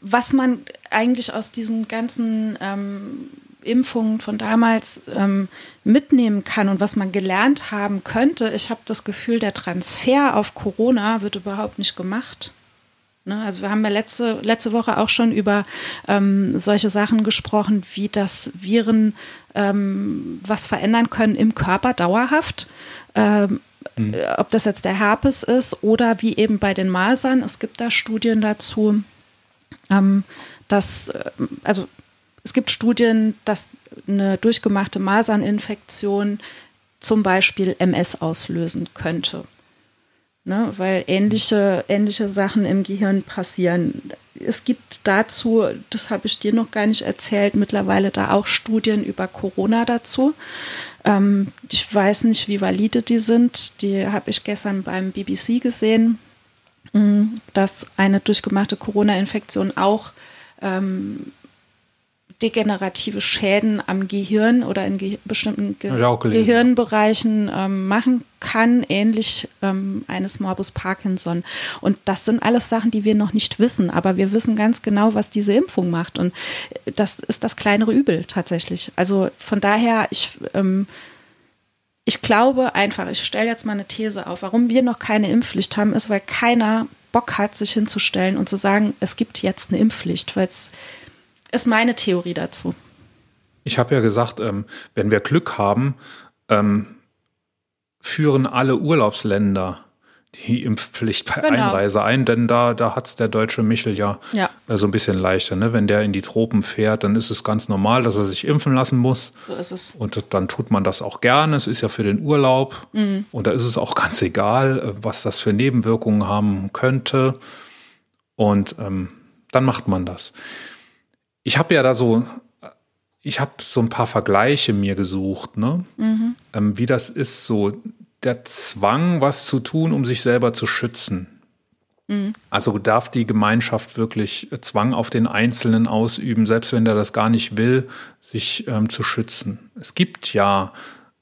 was man eigentlich aus diesen ganzen ähm, Impfungen von damals ähm, mitnehmen kann und was man gelernt haben könnte, ich habe das Gefühl, der Transfer auf Corona wird überhaupt nicht gemacht. Ne? Also wir haben ja letzte, letzte Woche auch schon über ähm, solche Sachen gesprochen, wie das Viren ähm, was verändern können im Körper dauerhaft. Ähm, mhm. Ob das jetzt der Herpes ist oder wie eben bei den Masern. Es gibt da Studien dazu, ähm, dass, äh, also es gibt Studien, dass eine durchgemachte Maserninfektion zum Beispiel MS auslösen könnte ne? weil ähnliche, ähnliche Sachen im Gehirn passieren. Es gibt dazu, das habe ich dir noch gar nicht erzählt, mittlerweile da auch Studien über Corona dazu. Ähm, ich weiß nicht, wie valide die sind. Die habe ich gestern beim BBC gesehen, mm, dass eine durchgemachte Corona-Infektion auch ähm, degenerative Schäden am Gehirn oder in ge bestimmten Ge Gehirnbereichen ähm, machen kann, ähnlich ähm, eines Morbus Parkinson. Und das sind alles Sachen, die wir noch nicht wissen, aber wir wissen ganz genau, was diese Impfung macht. Und das ist das kleinere Übel tatsächlich. Also von daher, ich, ähm, ich glaube einfach, ich stelle jetzt mal eine These auf, warum wir noch keine Impfpflicht haben, ist, weil keiner Bock hat, sich hinzustellen und zu sagen, es gibt jetzt eine Impfpflicht, weil es ist meine Theorie dazu. Ich habe ja gesagt, ähm, wenn wir Glück haben, ähm, führen alle Urlaubsländer die Impfpflicht bei genau. Einreise ein, denn da, da hat es der deutsche Michel ja, ja. Äh, so ein bisschen leichter. Ne? Wenn der in die Tropen fährt, dann ist es ganz normal, dass er sich impfen lassen muss. So ist es. Und dann tut man das auch gerne. Es ist ja für den Urlaub. Mhm. Und da ist es auch ganz egal, äh, was das für Nebenwirkungen haben könnte. Und ähm, dann macht man das. Ich habe ja da so, ich habe so ein paar Vergleiche mir gesucht, ne? Mhm. Ähm, wie das ist, so der Zwang, was zu tun, um sich selber zu schützen. Mhm. Also darf die Gemeinschaft wirklich Zwang auf den Einzelnen ausüben, selbst wenn der das gar nicht will, sich ähm, zu schützen. Es gibt ja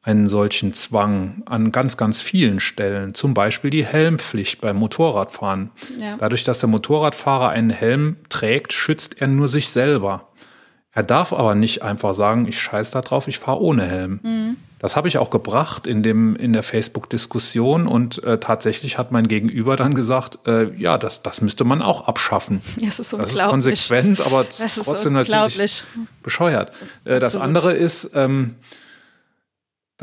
einen solchen Zwang an ganz, ganz vielen Stellen. Zum Beispiel die Helmpflicht beim Motorradfahren. Ja. Dadurch, dass der Motorradfahrer einen Helm trägt, schützt er nur sich selber. Er darf aber nicht einfach sagen, ich scheiß da drauf, ich fahre ohne Helm. Mhm. Das habe ich auch gebracht in, dem, in der Facebook-Diskussion und äh, tatsächlich hat mein Gegenüber dann gesagt, äh, ja, das, das müsste man auch abschaffen. *laughs* Das ist unglaublich. Das ist konsequent, aber Das ist trotzdem natürlich bescheuert. Äh, das andere ist ähm,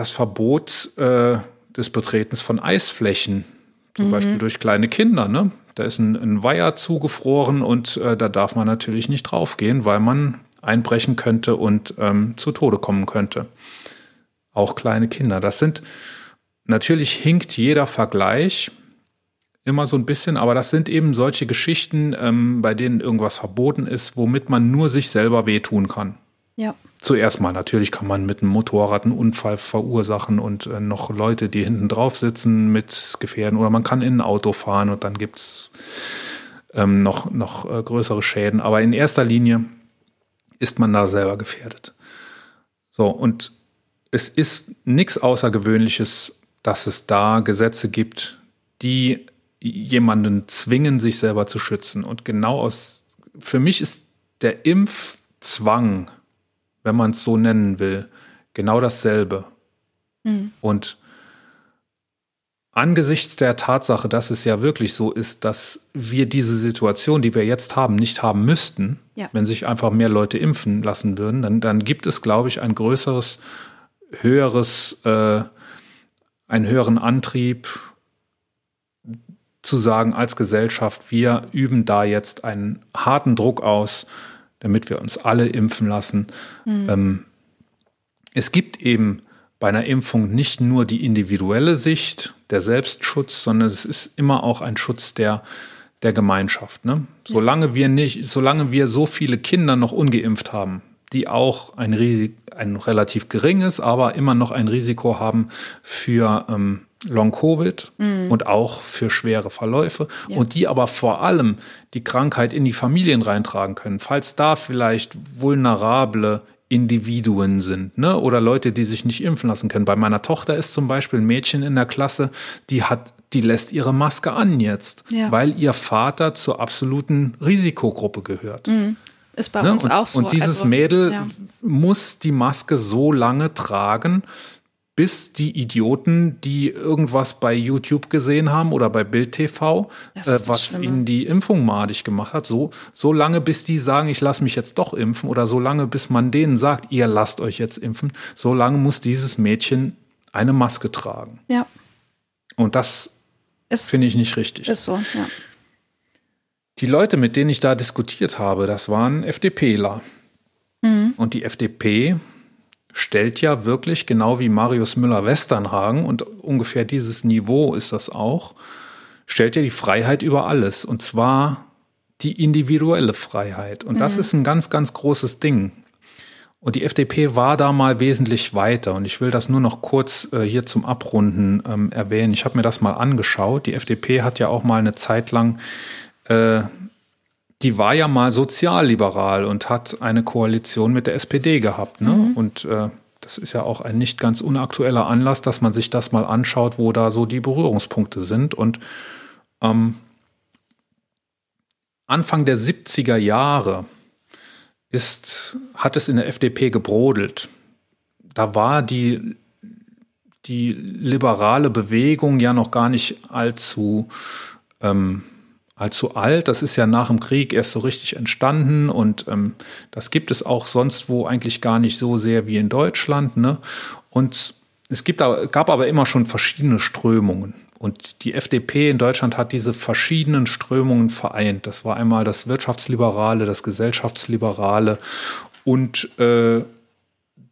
das Verbot äh, des Betretens von Eisflächen, zum Mhm. Beispiel durch kleine Kinder. Ne? Da ist ein, ein Weiher zugefroren und äh, da darf man natürlich nicht draufgehen, weil man einbrechen könnte und ähm, zu Tode kommen könnte. Auch kleine Kinder. Das sind natürlich hinkt jeder Vergleich immer so ein bisschen, aber das sind eben solche Geschichten, ähm, bei denen irgendwas verboten ist, womit man nur sich selber wehtun kann. Ja. Zuerst mal, natürlich kann man mit einem Motorrad einen Unfall verursachen und äh, noch Leute, die hinten drauf sitzen, mit gefährden. Oder man kann in ein Auto fahren und dann gibt's ähm, noch, noch äh, größere Schäden. Aber in erster Linie ist man da selber gefährdet. So, und es ist nichts Außergewöhnliches, dass es da Gesetze gibt, die jemanden zwingen, sich selber zu schützen. Und genau aus, für mich ist der Impfzwang, wenn man es so nennen will, genau dasselbe. Und angesichts der Tatsache, dass es ja wirklich so ist, dass wir diese Situation, die wir jetzt haben, nicht haben müssten, Ja. wenn sich einfach mehr Leute impfen lassen würden, dann, dann gibt es, glaube ich, ein größeres, höheres, äh, einen höheren Antrieb zu sagen als Gesellschaft, wir üben da jetzt einen harten Druck aus, damit wir uns alle impfen lassen. Ähm, es gibt eben bei einer Impfung nicht nur die individuelle Sicht, der Selbstschutz, sondern es ist immer auch ein Schutz der, der Gemeinschaft. Ne? Solange wir nicht, solange wir so viele Kinder noch ungeimpft haben, die auch ein, Risik, ein relativ geringes, aber immer noch ein Risiko haben für ähm, Long-Covid und auch für schwere Verläufe Ja. und die aber vor allem die Krankheit in die Familien reintragen können, falls da vielleicht vulnerable Individuen sind, ne? Oder Leute, die sich nicht impfen lassen können. Bei meiner Tochter ist zum Beispiel ein Mädchen in der Klasse, die hat, die lässt ihre Maske an jetzt, Ja. weil ihr Vater zur absoluten Risikogruppe gehört. Ist bei Ne? uns und, auch so. und dieses Also, Mädel ja. muss die Maske so lange tragen, bis die Idioten, die irgendwas bei YouTube gesehen haben oder bei Bild TV, äh, was Schlimme. ihnen die Impfung madig gemacht hat, so, so lange, bis die sagen, ich lasse mich jetzt doch impfen oder so lange, bis man denen sagt, ihr lasst euch jetzt impfen, so lange muss dieses Mädchen eine Maske tragen. Ja, Und das finde ich nicht richtig. ist so, ja. Die Leute, mit denen ich da diskutiert habe, das waren FDPler. Und die FDP stellt ja wirklich, genau wie Marius Müller-Westernhagen, und ungefähr dieses Niveau ist das auch, stellt ja die Freiheit über alles. Und zwar die individuelle Freiheit. Und das ist ein ganz, ganz großes Ding. Und die FDP war da mal wesentlich weiter. Und ich will das nur noch kurz äh, hier zum Abrunden ähm, erwähnen. Ich habe mir das mal angeschaut. Die FDP hat ja auch mal eine Zeit lang äh, die war ja mal sozialliberal und hat eine Koalition mit der SPD gehabt. Ne? Und äh, das ist ja auch ein nicht ganz unaktueller Anlass, dass man sich das mal anschaut, wo da so die Berührungspunkte sind. Und ähm, Anfang der 70er Jahre ist, hat es in der FDP gebrodelt. Da war die, die liberale Bewegung ja noch gar nicht allzu ähm, allzu alt. Das ist ja nach dem Krieg erst so richtig entstanden und ähm, das gibt es auch sonst wo eigentlich gar nicht so sehr wie in Deutschland. Ne? Und es gibt, gab aber immer schon verschiedene Strömungen. Und die FDP in Deutschland hat diese verschiedenen Strömungen vereint. Das war einmal das Wirtschaftsliberale, das Gesellschaftsliberale und äh,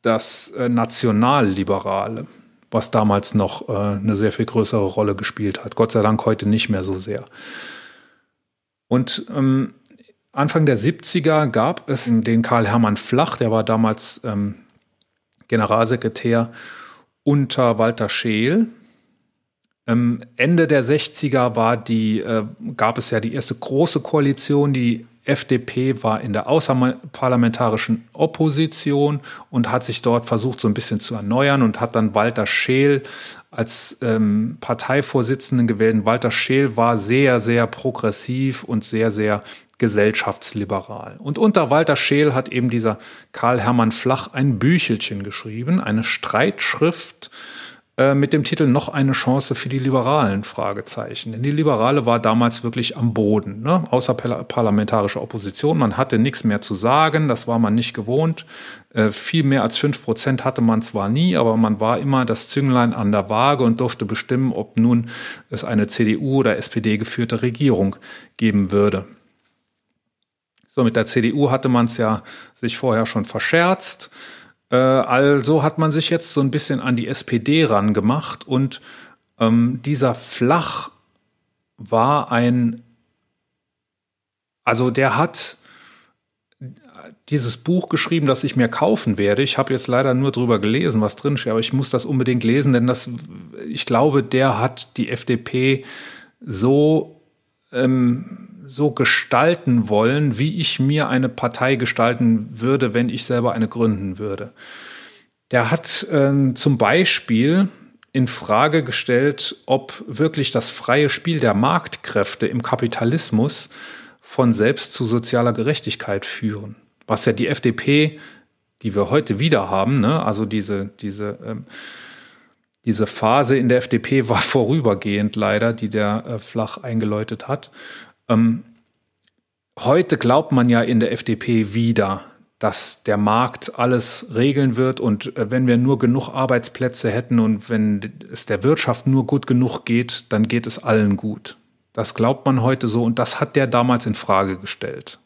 das äh, Nationalliberale, was damals noch äh, eine sehr viel größere Rolle gespielt hat. Gott sei Dank heute nicht mehr so sehr. Und ähm, Anfang der 70er gab es den Karl Hermann Flach, der war damals ähm, Generalsekretär unter Walter Scheel. Ähm, Ende der 60er war die, äh, gab es ja die erste große Koalition. Die FDP war in der außerparlamentarischen Opposition und hat sich dort versucht, so ein bisschen zu erneuern und hat dann Walter Scheel als ähm, Parteivorsitzenden gewählt. Und Walter Scheel war sehr, sehr progressiv und sehr, sehr gesellschaftsliberal. Und unter Walter Scheel hat eben dieser Karl Hermann Flach ein Büchelchen geschrieben, eine Streitschrift äh, mit dem Titel Noch eine Chance für die Liberalen? Fragezeichen. Denn die Liberale war damals wirklich am Boden, ne? außer parlamentarische Opposition. Man hatte nichts mehr zu sagen, das war man nicht gewohnt. Äh, viel mehr als fünf Prozent hatte man zwar nie, aber man war immer das Zünglein an der Waage und durfte bestimmen, ob nun es eine CDU oder SPD geführte Regierung geben würde. So, mit der CDU hatte man es ja sich vorher schon verscherzt. Äh, also hat man sich jetzt so ein bisschen an die SPD rangemacht und ähm, dieser Flach war ein, also der hat dieses Buch geschrieben, das ich mir kaufen werde. Ich habe jetzt leider nur drüber gelesen, was drin steht, aber ich muss das unbedingt lesen, denn das, ich glaube, der hat die FDP so ähm, so gestalten wollen, wie ich mir eine Partei gestalten würde, wenn ich selber eine gründen würde. Der hat äh, zum Beispiel in Frage gestellt, ob wirklich das freie Spiel der Marktkräfte im Kapitalismus von selbst zu sozialer Gerechtigkeit führen. Was ja die FDP, die wir heute wieder haben, ne? also diese, diese, ähm, diese Phase in der FDP *laughs* war vorübergehend leider, die der äh, Flach eingeläutet hat. Ähm, heute glaubt man ja in der FDP wieder, dass der Markt alles regeln wird und äh, wenn wir nur genug Arbeitsplätze hätten und wenn es der Wirtschaft nur gut genug geht, dann geht es allen gut. Das glaubt man heute so und das hat der damals in Frage gestellt.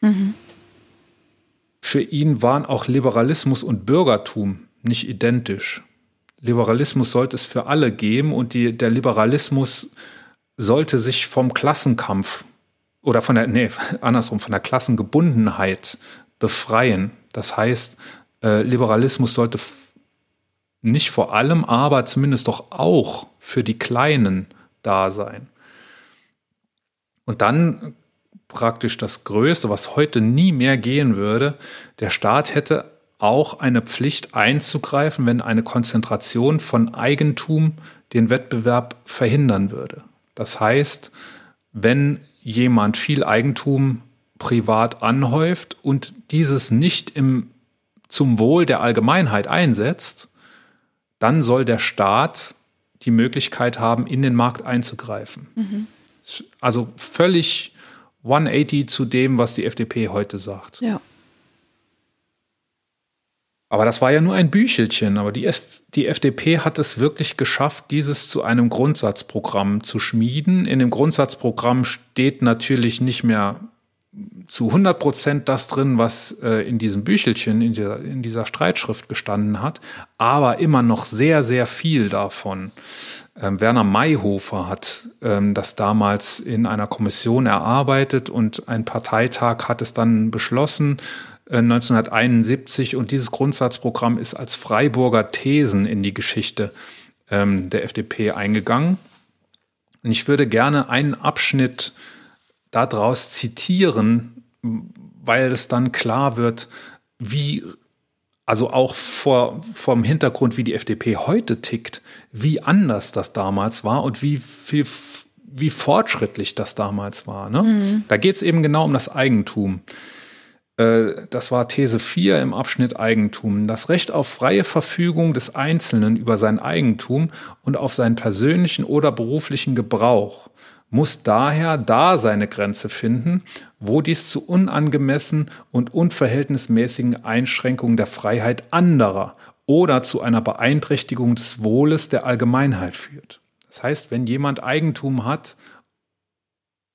Mhm. Für ihn waren auch Liberalismus und Bürgertum nicht identisch. Liberalismus sollte es für alle geben und die, der Liberalismus sollte sich vom Klassenkampf oder von der, nee, *laughs* andersrum, von der Klassengebundenheit befreien. Das heißt, äh, Liberalismus sollte nicht vor allem, aber zumindest doch auch für die Kleinen da sein. Und dann praktisch das Größte, was heute nie mehr gehen würde, der Staat hätte auch eine Pflicht einzugreifen, wenn eine Konzentration von Eigentum den Wettbewerb verhindern würde. Das heißt, wenn jemand viel Eigentum privat anhäuft und dieses nicht im, zum Wohl der Allgemeinheit einsetzt, dann soll der Staat die Möglichkeit haben, in den Markt einzugreifen. Mhm. Also völlig 180 zu dem, was die FDP heute sagt. Ja. Aber das war ja nur ein Büchelchen. Aber die, die, FDP hat es wirklich geschafft, dieses zu einem Grundsatzprogramm zu schmieden. In dem Grundsatzprogramm steht natürlich nicht mehr zu 100 Prozent das drin, was äh, in diesem Büchelchen, in dieser, in dieser Streitschrift gestanden hat, aber immer noch sehr, sehr viel davon. Ähm, Werner Mayhofer hat ähm, das damals in einer Kommission erarbeitet und ein Parteitag hat es dann beschlossen 1971 äh, und dieses Grundsatzprogramm ist als Freiburger Thesen in die Geschichte ähm, der FDP eingegangen. Und ich würde gerne einen Abschnitt daraus zitieren, weil es dann klar wird, wie, also auch vor, dem Hintergrund, wie die FDP heute tickt, wie anders das damals war und wie viel, wie fortschrittlich das damals war. Ne? Mhm. Da geht es eben genau um das Eigentum. Äh, das war These 4 im Abschnitt Eigentum. Das Recht auf freie Verfügung des Einzelnen über sein Eigentum und auf seinen persönlichen oder beruflichen Gebrauch muss daher da seine Grenze finden, wo dies zu unangemessen und unverhältnismäßigen Einschränkungen der Freiheit anderer oder zu einer Beeinträchtigung des Wohles der Allgemeinheit führt. Das heißt, wenn jemand Eigentum hat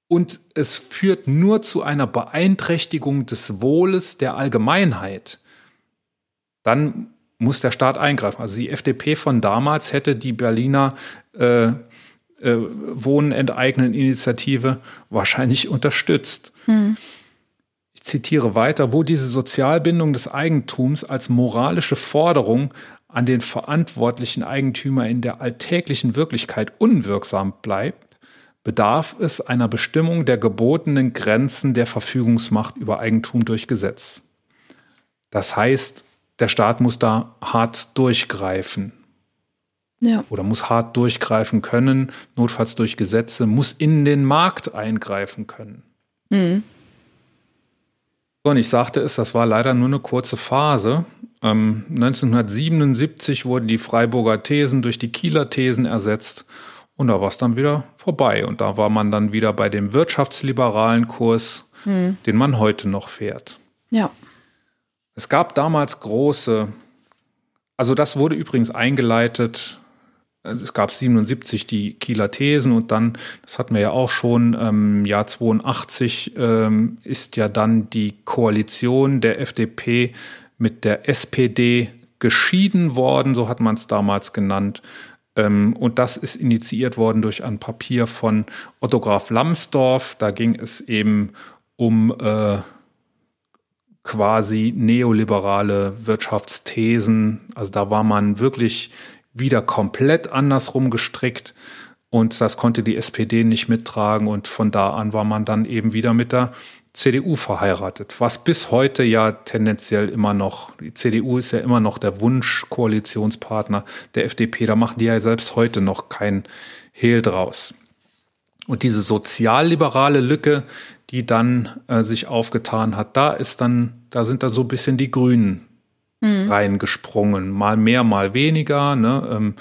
und es führt nur zu einer Beeinträchtigung des Wohles der Allgemeinheit, dann muss der Staat eingreifen. Also die FDP von damals hätte die Berliner äh, äh, Wohnen enteignen Initiative wahrscheinlich unterstützt. Hm. Ich zitiere weiter, wo diese Sozialbindung des Eigentums als moralische Forderung an den verantwortlichen Eigentümer in der alltäglichen Wirklichkeit unwirksam bleibt, bedarf es einer Bestimmung der gebotenen Grenzen der Verfügungsmacht über Eigentum durch Gesetz. Das heißt, der Staat muss da hart durchgreifen. Ja. Oder muss hart durchgreifen können, notfalls durch Gesetze, muss in den Markt eingreifen können. Mhm. Und ich sagte es, das war leider nur eine kurze Phase. Ähm, 1977 wurden die Freiburger Thesen durch die Kieler Thesen ersetzt und da war es dann wieder vorbei. Und da war man dann wieder bei dem wirtschaftsliberalen Kurs, hm. den man heute noch fährt. Ja. Es gab damals große, also das wurde übrigens eingeleitet also es gab 77 die Kieler Thesen und dann, das hatten wir ja auch schon, im ähm, Jahr 82 ähm, ist ja dann die Koalition der FDP mit der SPD geschieden worden, so hat man es damals genannt. Ähm, und das ist initiiert worden durch ein Papier von Otto Graf Lambsdorff. Da ging es eben um äh, quasi neoliberale Wirtschaftsthesen. Also da war man wirklich wieder komplett andersrum gestrickt. Und das konnte die SPD nicht mittragen. Und von da an war man dann eben wieder mit der CDU verheiratet, was bis heute ja tendenziell immer noch, die CDU ist ja immer noch der Wunsch-Koalitionspartner der FDP, da machen die ja selbst heute noch kein Hehl draus. Und diese sozialliberale Lücke, die dann äh, sich aufgetan hat, da ist dann, da sind dann so ein bisschen die Grünen mhm. reingesprungen. Mal mehr, mal weniger. Ne? Ähm,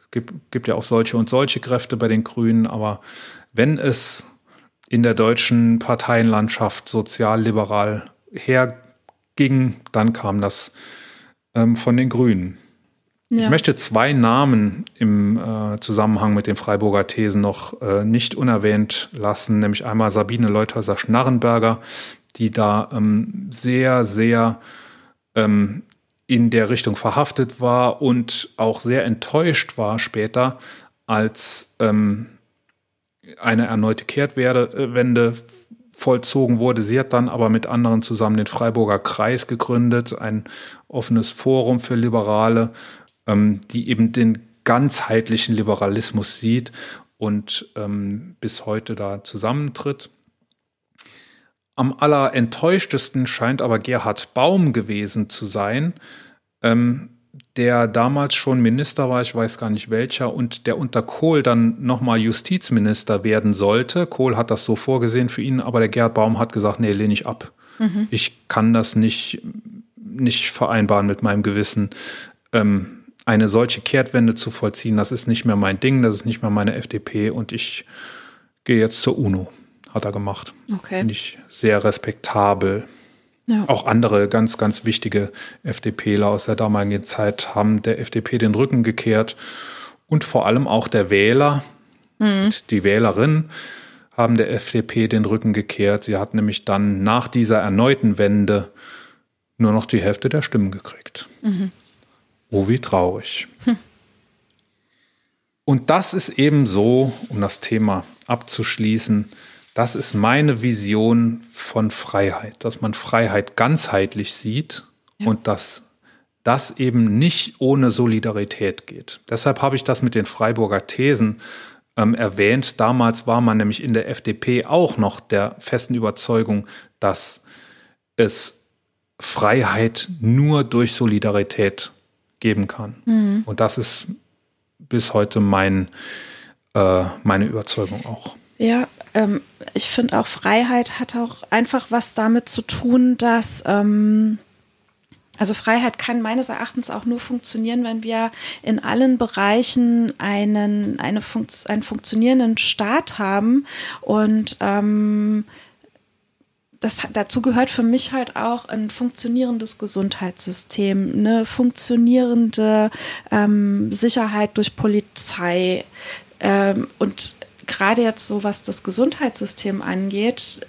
es gibt, gibt ja auch solche und solche Kräfte bei den Grünen, aber wenn es in der deutschen Parteienlandschaft sozialliberal herging, dann kam das ähm, von den Grünen. Ja. Ich möchte zwei Namen im äh, Zusammenhang mit den Freiburger Thesen noch äh, nicht unerwähnt lassen, nämlich einmal Sabine Leuthäuser-Schnarrenberger, die da ähm, sehr, sehr ähm, in der Richtung verhaftet war und auch sehr enttäuscht war später, als ähm, eine erneute Kehrtwende vollzogen wurde. Sie hat dann aber mit anderen zusammen den Freiburger Kreis gegründet, ein offenes Forum für Liberale, ähm, die eben den ganzheitlichen Liberalismus sieht und ähm, bis heute da zusammentritt. Am allerenttäuschtesten scheint aber Gerhard Baum gewesen zu sein, ähm, der damals schon Minister war, ich weiß gar nicht welcher, und der unter Kohl dann nochmal Justizminister werden sollte. Kohl hat das so vorgesehen für ihn, aber der Gerhard Baum hat gesagt, nee, lehne ich ab. Mhm. Ich kann das nicht, nicht vereinbaren mit meinem Gewissen. Ähm, eine solche Kehrtwende zu vollziehen, das ist nicht mehr mein Ding, das ist nicht mehr meine FDP und ich gehe jetzt zur UNO hat er gemacht. Okay. Finde ich sehr respektabel. Ja. Auch andere ganz, ganz wichtige FDPler aus der damaligen Zeit haben der FDP den Rücken gekehrt und vor allem auch der Wähler mhm. die Wählerin haben der FDP den Rücken gekehrt. Sie hat nämlich dann nach dieser erneuten Wende nur noch die Hälfte der Stimmen gekriegt. Mhm. Oh, wie traurig. Hm. Und das ist eben so, um das Thema abzuschließen, das ist meine Vision von Freiheit, dass man Freiheit ganzheitlich sieht ja. und dass das eben nicht ohne Solidarität geht. Deshalb habe ich das mit den Freiburger Thesen ähm, erwähnt. Damals war man nämlich in der FDP auch noch der festen Überzeugung, dass es Freiheit nur durch Solidarität geben kann. Mhm. Und das ist bis heute mein, äh, meine Überzeugung auch. Ja, ähm, ich finde auch Freiheit hat auch einfach was damit zu tun, dass ähm, also Freiheit kann meines Erachtens auch nur funktionieren, wenn wir in allen Bereichen einen, eine Funkt einen funktionierenden Staat haben. Und ähm, das, dazu gehört für mich halt auch ein funktionierendes Gesundheitssystem, eine funktionierende ähm, Sicherheit durch Polizei ähm, und gerade jetzt so, was das Gesundheitssystem angeht,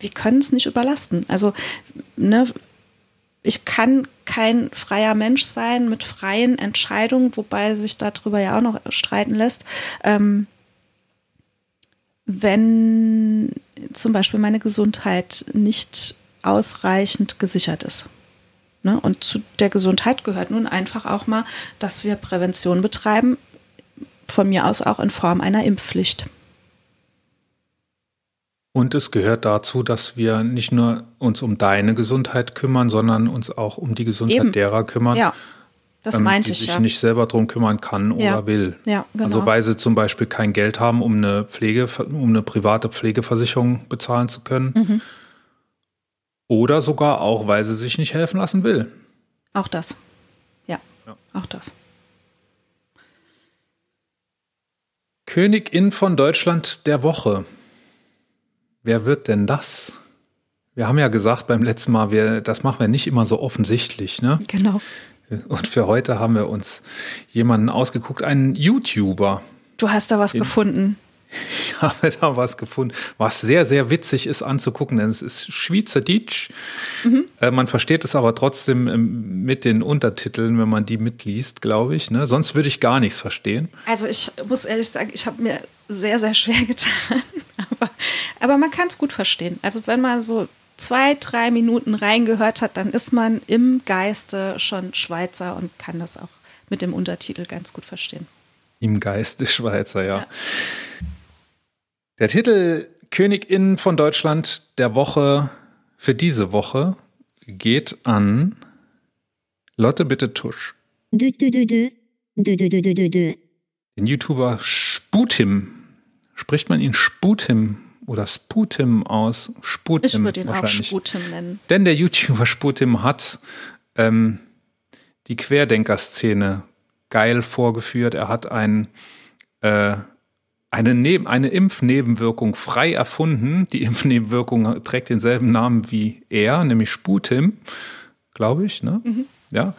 wir können es nicht überlasten. Also, ne, ich kann kein freier Mensch sein mit freien Entscheidungen, wobei sich darüber ja auch noch streiten lässt. Ähm, wenn zum Beispiel meine Gesundheit nicht ausreichend gesichert ist. Ne? Und zu der Gesundheit gehört nun einfach auch mal, dass wir Prävention betreiben, von mir aus auch in Form einer Impfpflicht. Und es gehört dazu, dass wir nicht nur uns um deine Gesundheit kümmern, sondern uns auch um die Gesundheit Eben. derer kümmern. Ja, das ähm, meinte ich ja. Die sich nicht selber darum kümmern kann ja. oder will. Ja, genau. Also weil sie zum Beispiel kein Geld haben, um eine Pflege, um eine private Pflegeversicherung bezahlen zu können. Mhm. Oder sogar auch, weil sie sich nicht helfen lassen will. Auch das. Ja, Ja. auch das. Königin von Deutschland der Woche. Wer wird denn das? Wir haben ja gesagt beim letzten Mal, wir, das machen wir nicht immer so offensichtlich. Ne? Genau. Und für heute haben wir uns jemanden ausgeguckt, einen YouTuber. Du hast da was gefunden. Ich habe da was gefunden, was sehr, sehr witzig ist anzugucken, denn es ist Schweizerdeutsch. Äh, man versteht es aber trotzdem ähm, mit den Untertiteln, wenn man die mitliest, glaube ich. Ne? Sonst würde ich gar nichts verstehen. Also ich muss ehrlich sagen, ich habe mir sehr, sehr schwer *laughs* getan. Aber, aber man kann es gut verstehen. Also wenn man so zwei, drei Minuten reingehört hat, dann ist man im Geiste schon Schweizer und kann das auch mit dem Untertitel ganz gut verstehen. Im Geiste Schweizer, ja. Der Titel Königin von Deutschland der Woche für diese Woche geht an Lotte Bitte Tusch. Dö, dö, dö. Den YouTuber Sputim. Spricht man ihn Sputim oder Sputim aus? Sputim Ich würde ihn auch wahrscheinlich. Sputim nennen. Denn der YouTuber Sputim hat ähm, die Querdenker-Szene geil vorgeführt. Er hat ein, äh, eine, Neben eine Impfnebenwirkung frei erfunden. Die *laughs* Impfnebenwirkung trägt denselben Namen wie er, nämlich Sputim, glaube ich. Ne? Ja.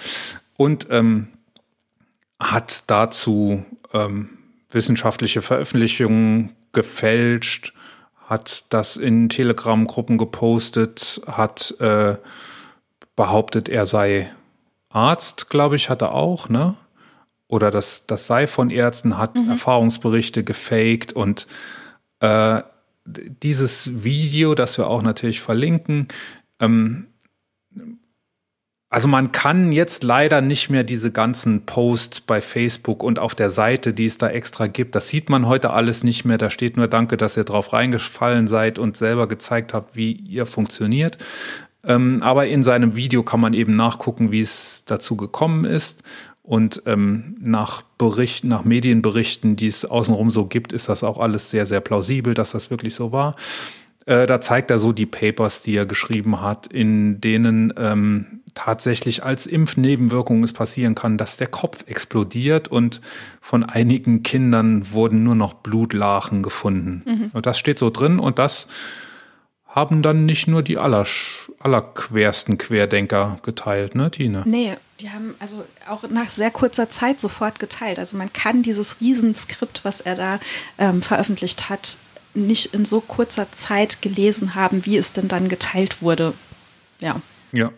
Und ähm, hat dazu ähm, wissenschaftliche Veröffentlichungen gefälscht, hat das in Telegram-Gruppen gepostet, hat äh, behauptet, er sei Arzt, glaube ich, hat er auch, ne? Oder das, das sei von Ärzten, hat Erfahrungsberichte gefaked und äh, dieses Video, das wir auch natürlich verlinken, ähm, also man kann jetzt leider nicht mehr diese ganzen Posts bei Facebook und auf der Seite, die es da extra gibt, das sieht man heute alles nicht mehr. Da steht nur Danke, dass ihr drauf reingefallen seid und selber gezeigt habt, wie ihr funktioniert. Ähm, aber in seinem Video kann man eben nachgucken, wie es dazu gekommen ist. Und ähm, nach Berichten, nach Medienberichten, die es außenrum so gibt, ist das auch alles sehr, sehr plausibel, dass das wirklich so war. Äh, da zeigt er so die Papers, die er geschrieben hat, in denen ähm, tatsächlich als Impfnebenwirkung es passieren kann, dass der Kopf explodiert und von einigen Kindern wurden nur noch Blutlachen gefunden. Und das steht so drin und das haben dann nicht nur die aller, allerquersten Querdenker geteilt, ne, Tine? Nee, die haben also auch nach sehr kurzer Zeit sofort geteilt. Also man kann dieses Riesenskript, was er da ähm, veröffentlicht hat, nicht in so kurzer Zeit gelesen haben, wie es denn dann geteilt wurde. Ja. Ja.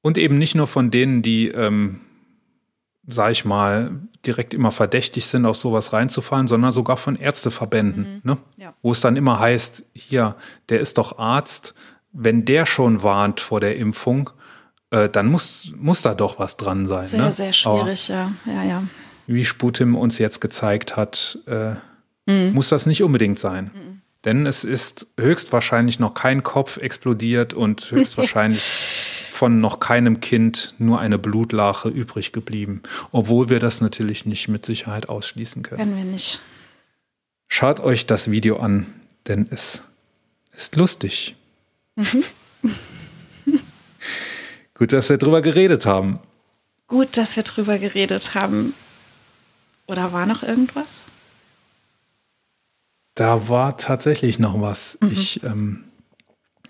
Und eben nicht nur von denen, die, ähm, sag ich mal, direkt immer verdächtig sind, auf sowas reinzufallen, sondern sogar von Ärzteverbänden, ne? Ja. Wo es dann immer heißt, hier, der ist doch Arzt, wenn der schon warnt vor der Impfung, äh, dann muss, muss da doch was dran sein. Sehr, ne? sehr Aber schwierig, ja. Ja, ja. wie Sputim uns jetzt gezeigt hat, äh, muss das nicht unbedingt sein. Denn es ist höchstwahrscheinlich noch kein Kopf explodiert und höchstwahrscheinlich *laughs* von noch keinem Kind nur eine Blutlache übrig geblieben. Obwohl wir das natürlich nicht mit Sicherheit ausschließen können. Können wir nicht. Schaut euch das Video an, denn es ist lustig. *laughs* Gut, dass wir drüber geredet haben. Gut, dass wir drüber geredet haben. Oder war noch irgendwas? Da war tatsächlich noch was. Ich ähm,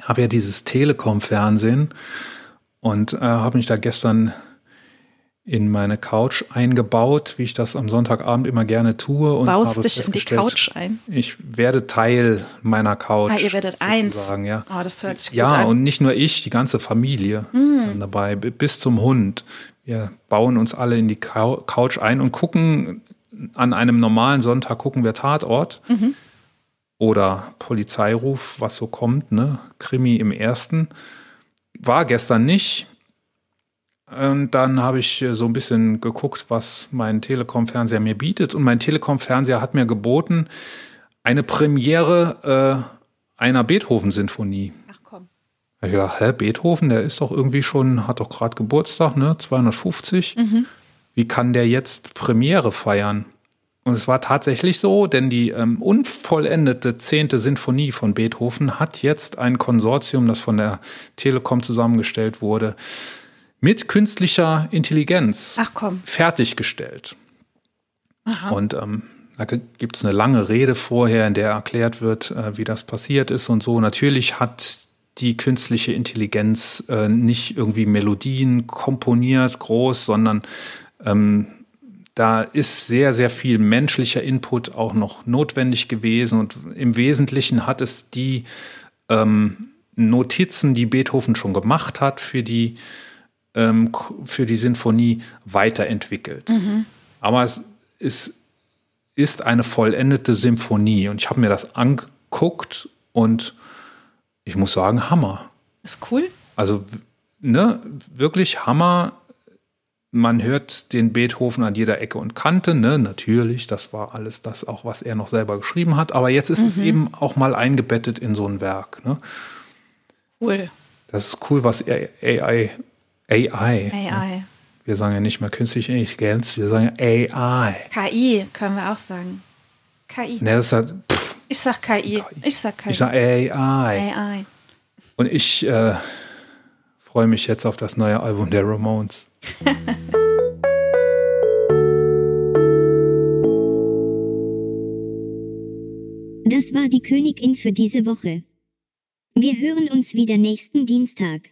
habe ja dieses Telekom-Fernsehen und äh, habe mich da gestern in meine Couch eingebaut, wie ich das am Sonntagabend immer gerne tue. Und Baust habe dich in die Couch ein. Ich werde Teil meiner Couch. Ah, ihr werdet eins. Ja. Oh, das hört sich gut ja, an. Hm. und nicht nur ich, die ganze Familie ist dann dabei, bis zum Hund. Wir bauen uns alle in die Cou- Couch ein und gucken an einem normalen Sonntag gucken wir Tatort Mhm. oder Polizeiruf, was so kommt, ne? Krimi im ersten. War gestern nicht. Und dann habe ich äh, so ein bisschen geguckt, was mein Telekom-Fernseher mir bietet. Und mein Telekom-Fernseher hat mir geboten eine Premiere äh, einer Beethoven-Sinfonie. Ach komm. Ich gedacht, hä, Beethoven, der ist doch irgendwie schon, hat doch gerade Geburtstag, ne? 250. Wie kann der jetzt Premiere feiern? Und es war tatsächlich so, denn die ähm, unvollendete zehnte Sinfonie von Beethoven hat jetzt ein Konsortium, das von der Telekom zusammengestellt wurde, mit künstlicher Intelligenz fertiggestellt. Aha. Und ähm, da gibt es eine lange Rede vorher, in der erklärt wird, äh, wie das passiert ist und so. Natürlich hat die künstliche Intelligenz äh, nicht irgendwie Melodien komponiert, groß, sondern ähm, da ist sehr, sehr viel menschlicher Input auch noch notwendig gewesen. Und im Wesentlichen hat es die ähm, Notizen, die Beethoven schon gemacht hat für die, ähm, für die Sinfonie, weiterentwickelt. Mhm. Aber es ist, ist eine vollendete Symphonie. Und ich habe mir das angeguckt und ich muss sagen, Hammer. Ist cool. Also, ne, wirklich Hammer man hört den Beethoven an jeder Ecke und Kante, ne? Natürlich, das war alles das auch, was er noch selber geschrieben hat. Aber jetzt ist mhm. es eben auch mal eingebettet in so ein Werk. Ne? Cool. Das ist cool, was AI, AI, AI. Ne? Wir sagen ja nicht mehr künstliche Intelligenz, wir sagen AI. KI können wir auch sagen. KI. Ne, das hat, pff, ich sag KI. KI. Ich sag KI. Ich sag AI. AI. Und ich äh, freue mich jetzt auf das neue Album der Ramones. Das war die Königin für diese Woche. Wir hören uns wieder nächsten Dienstag.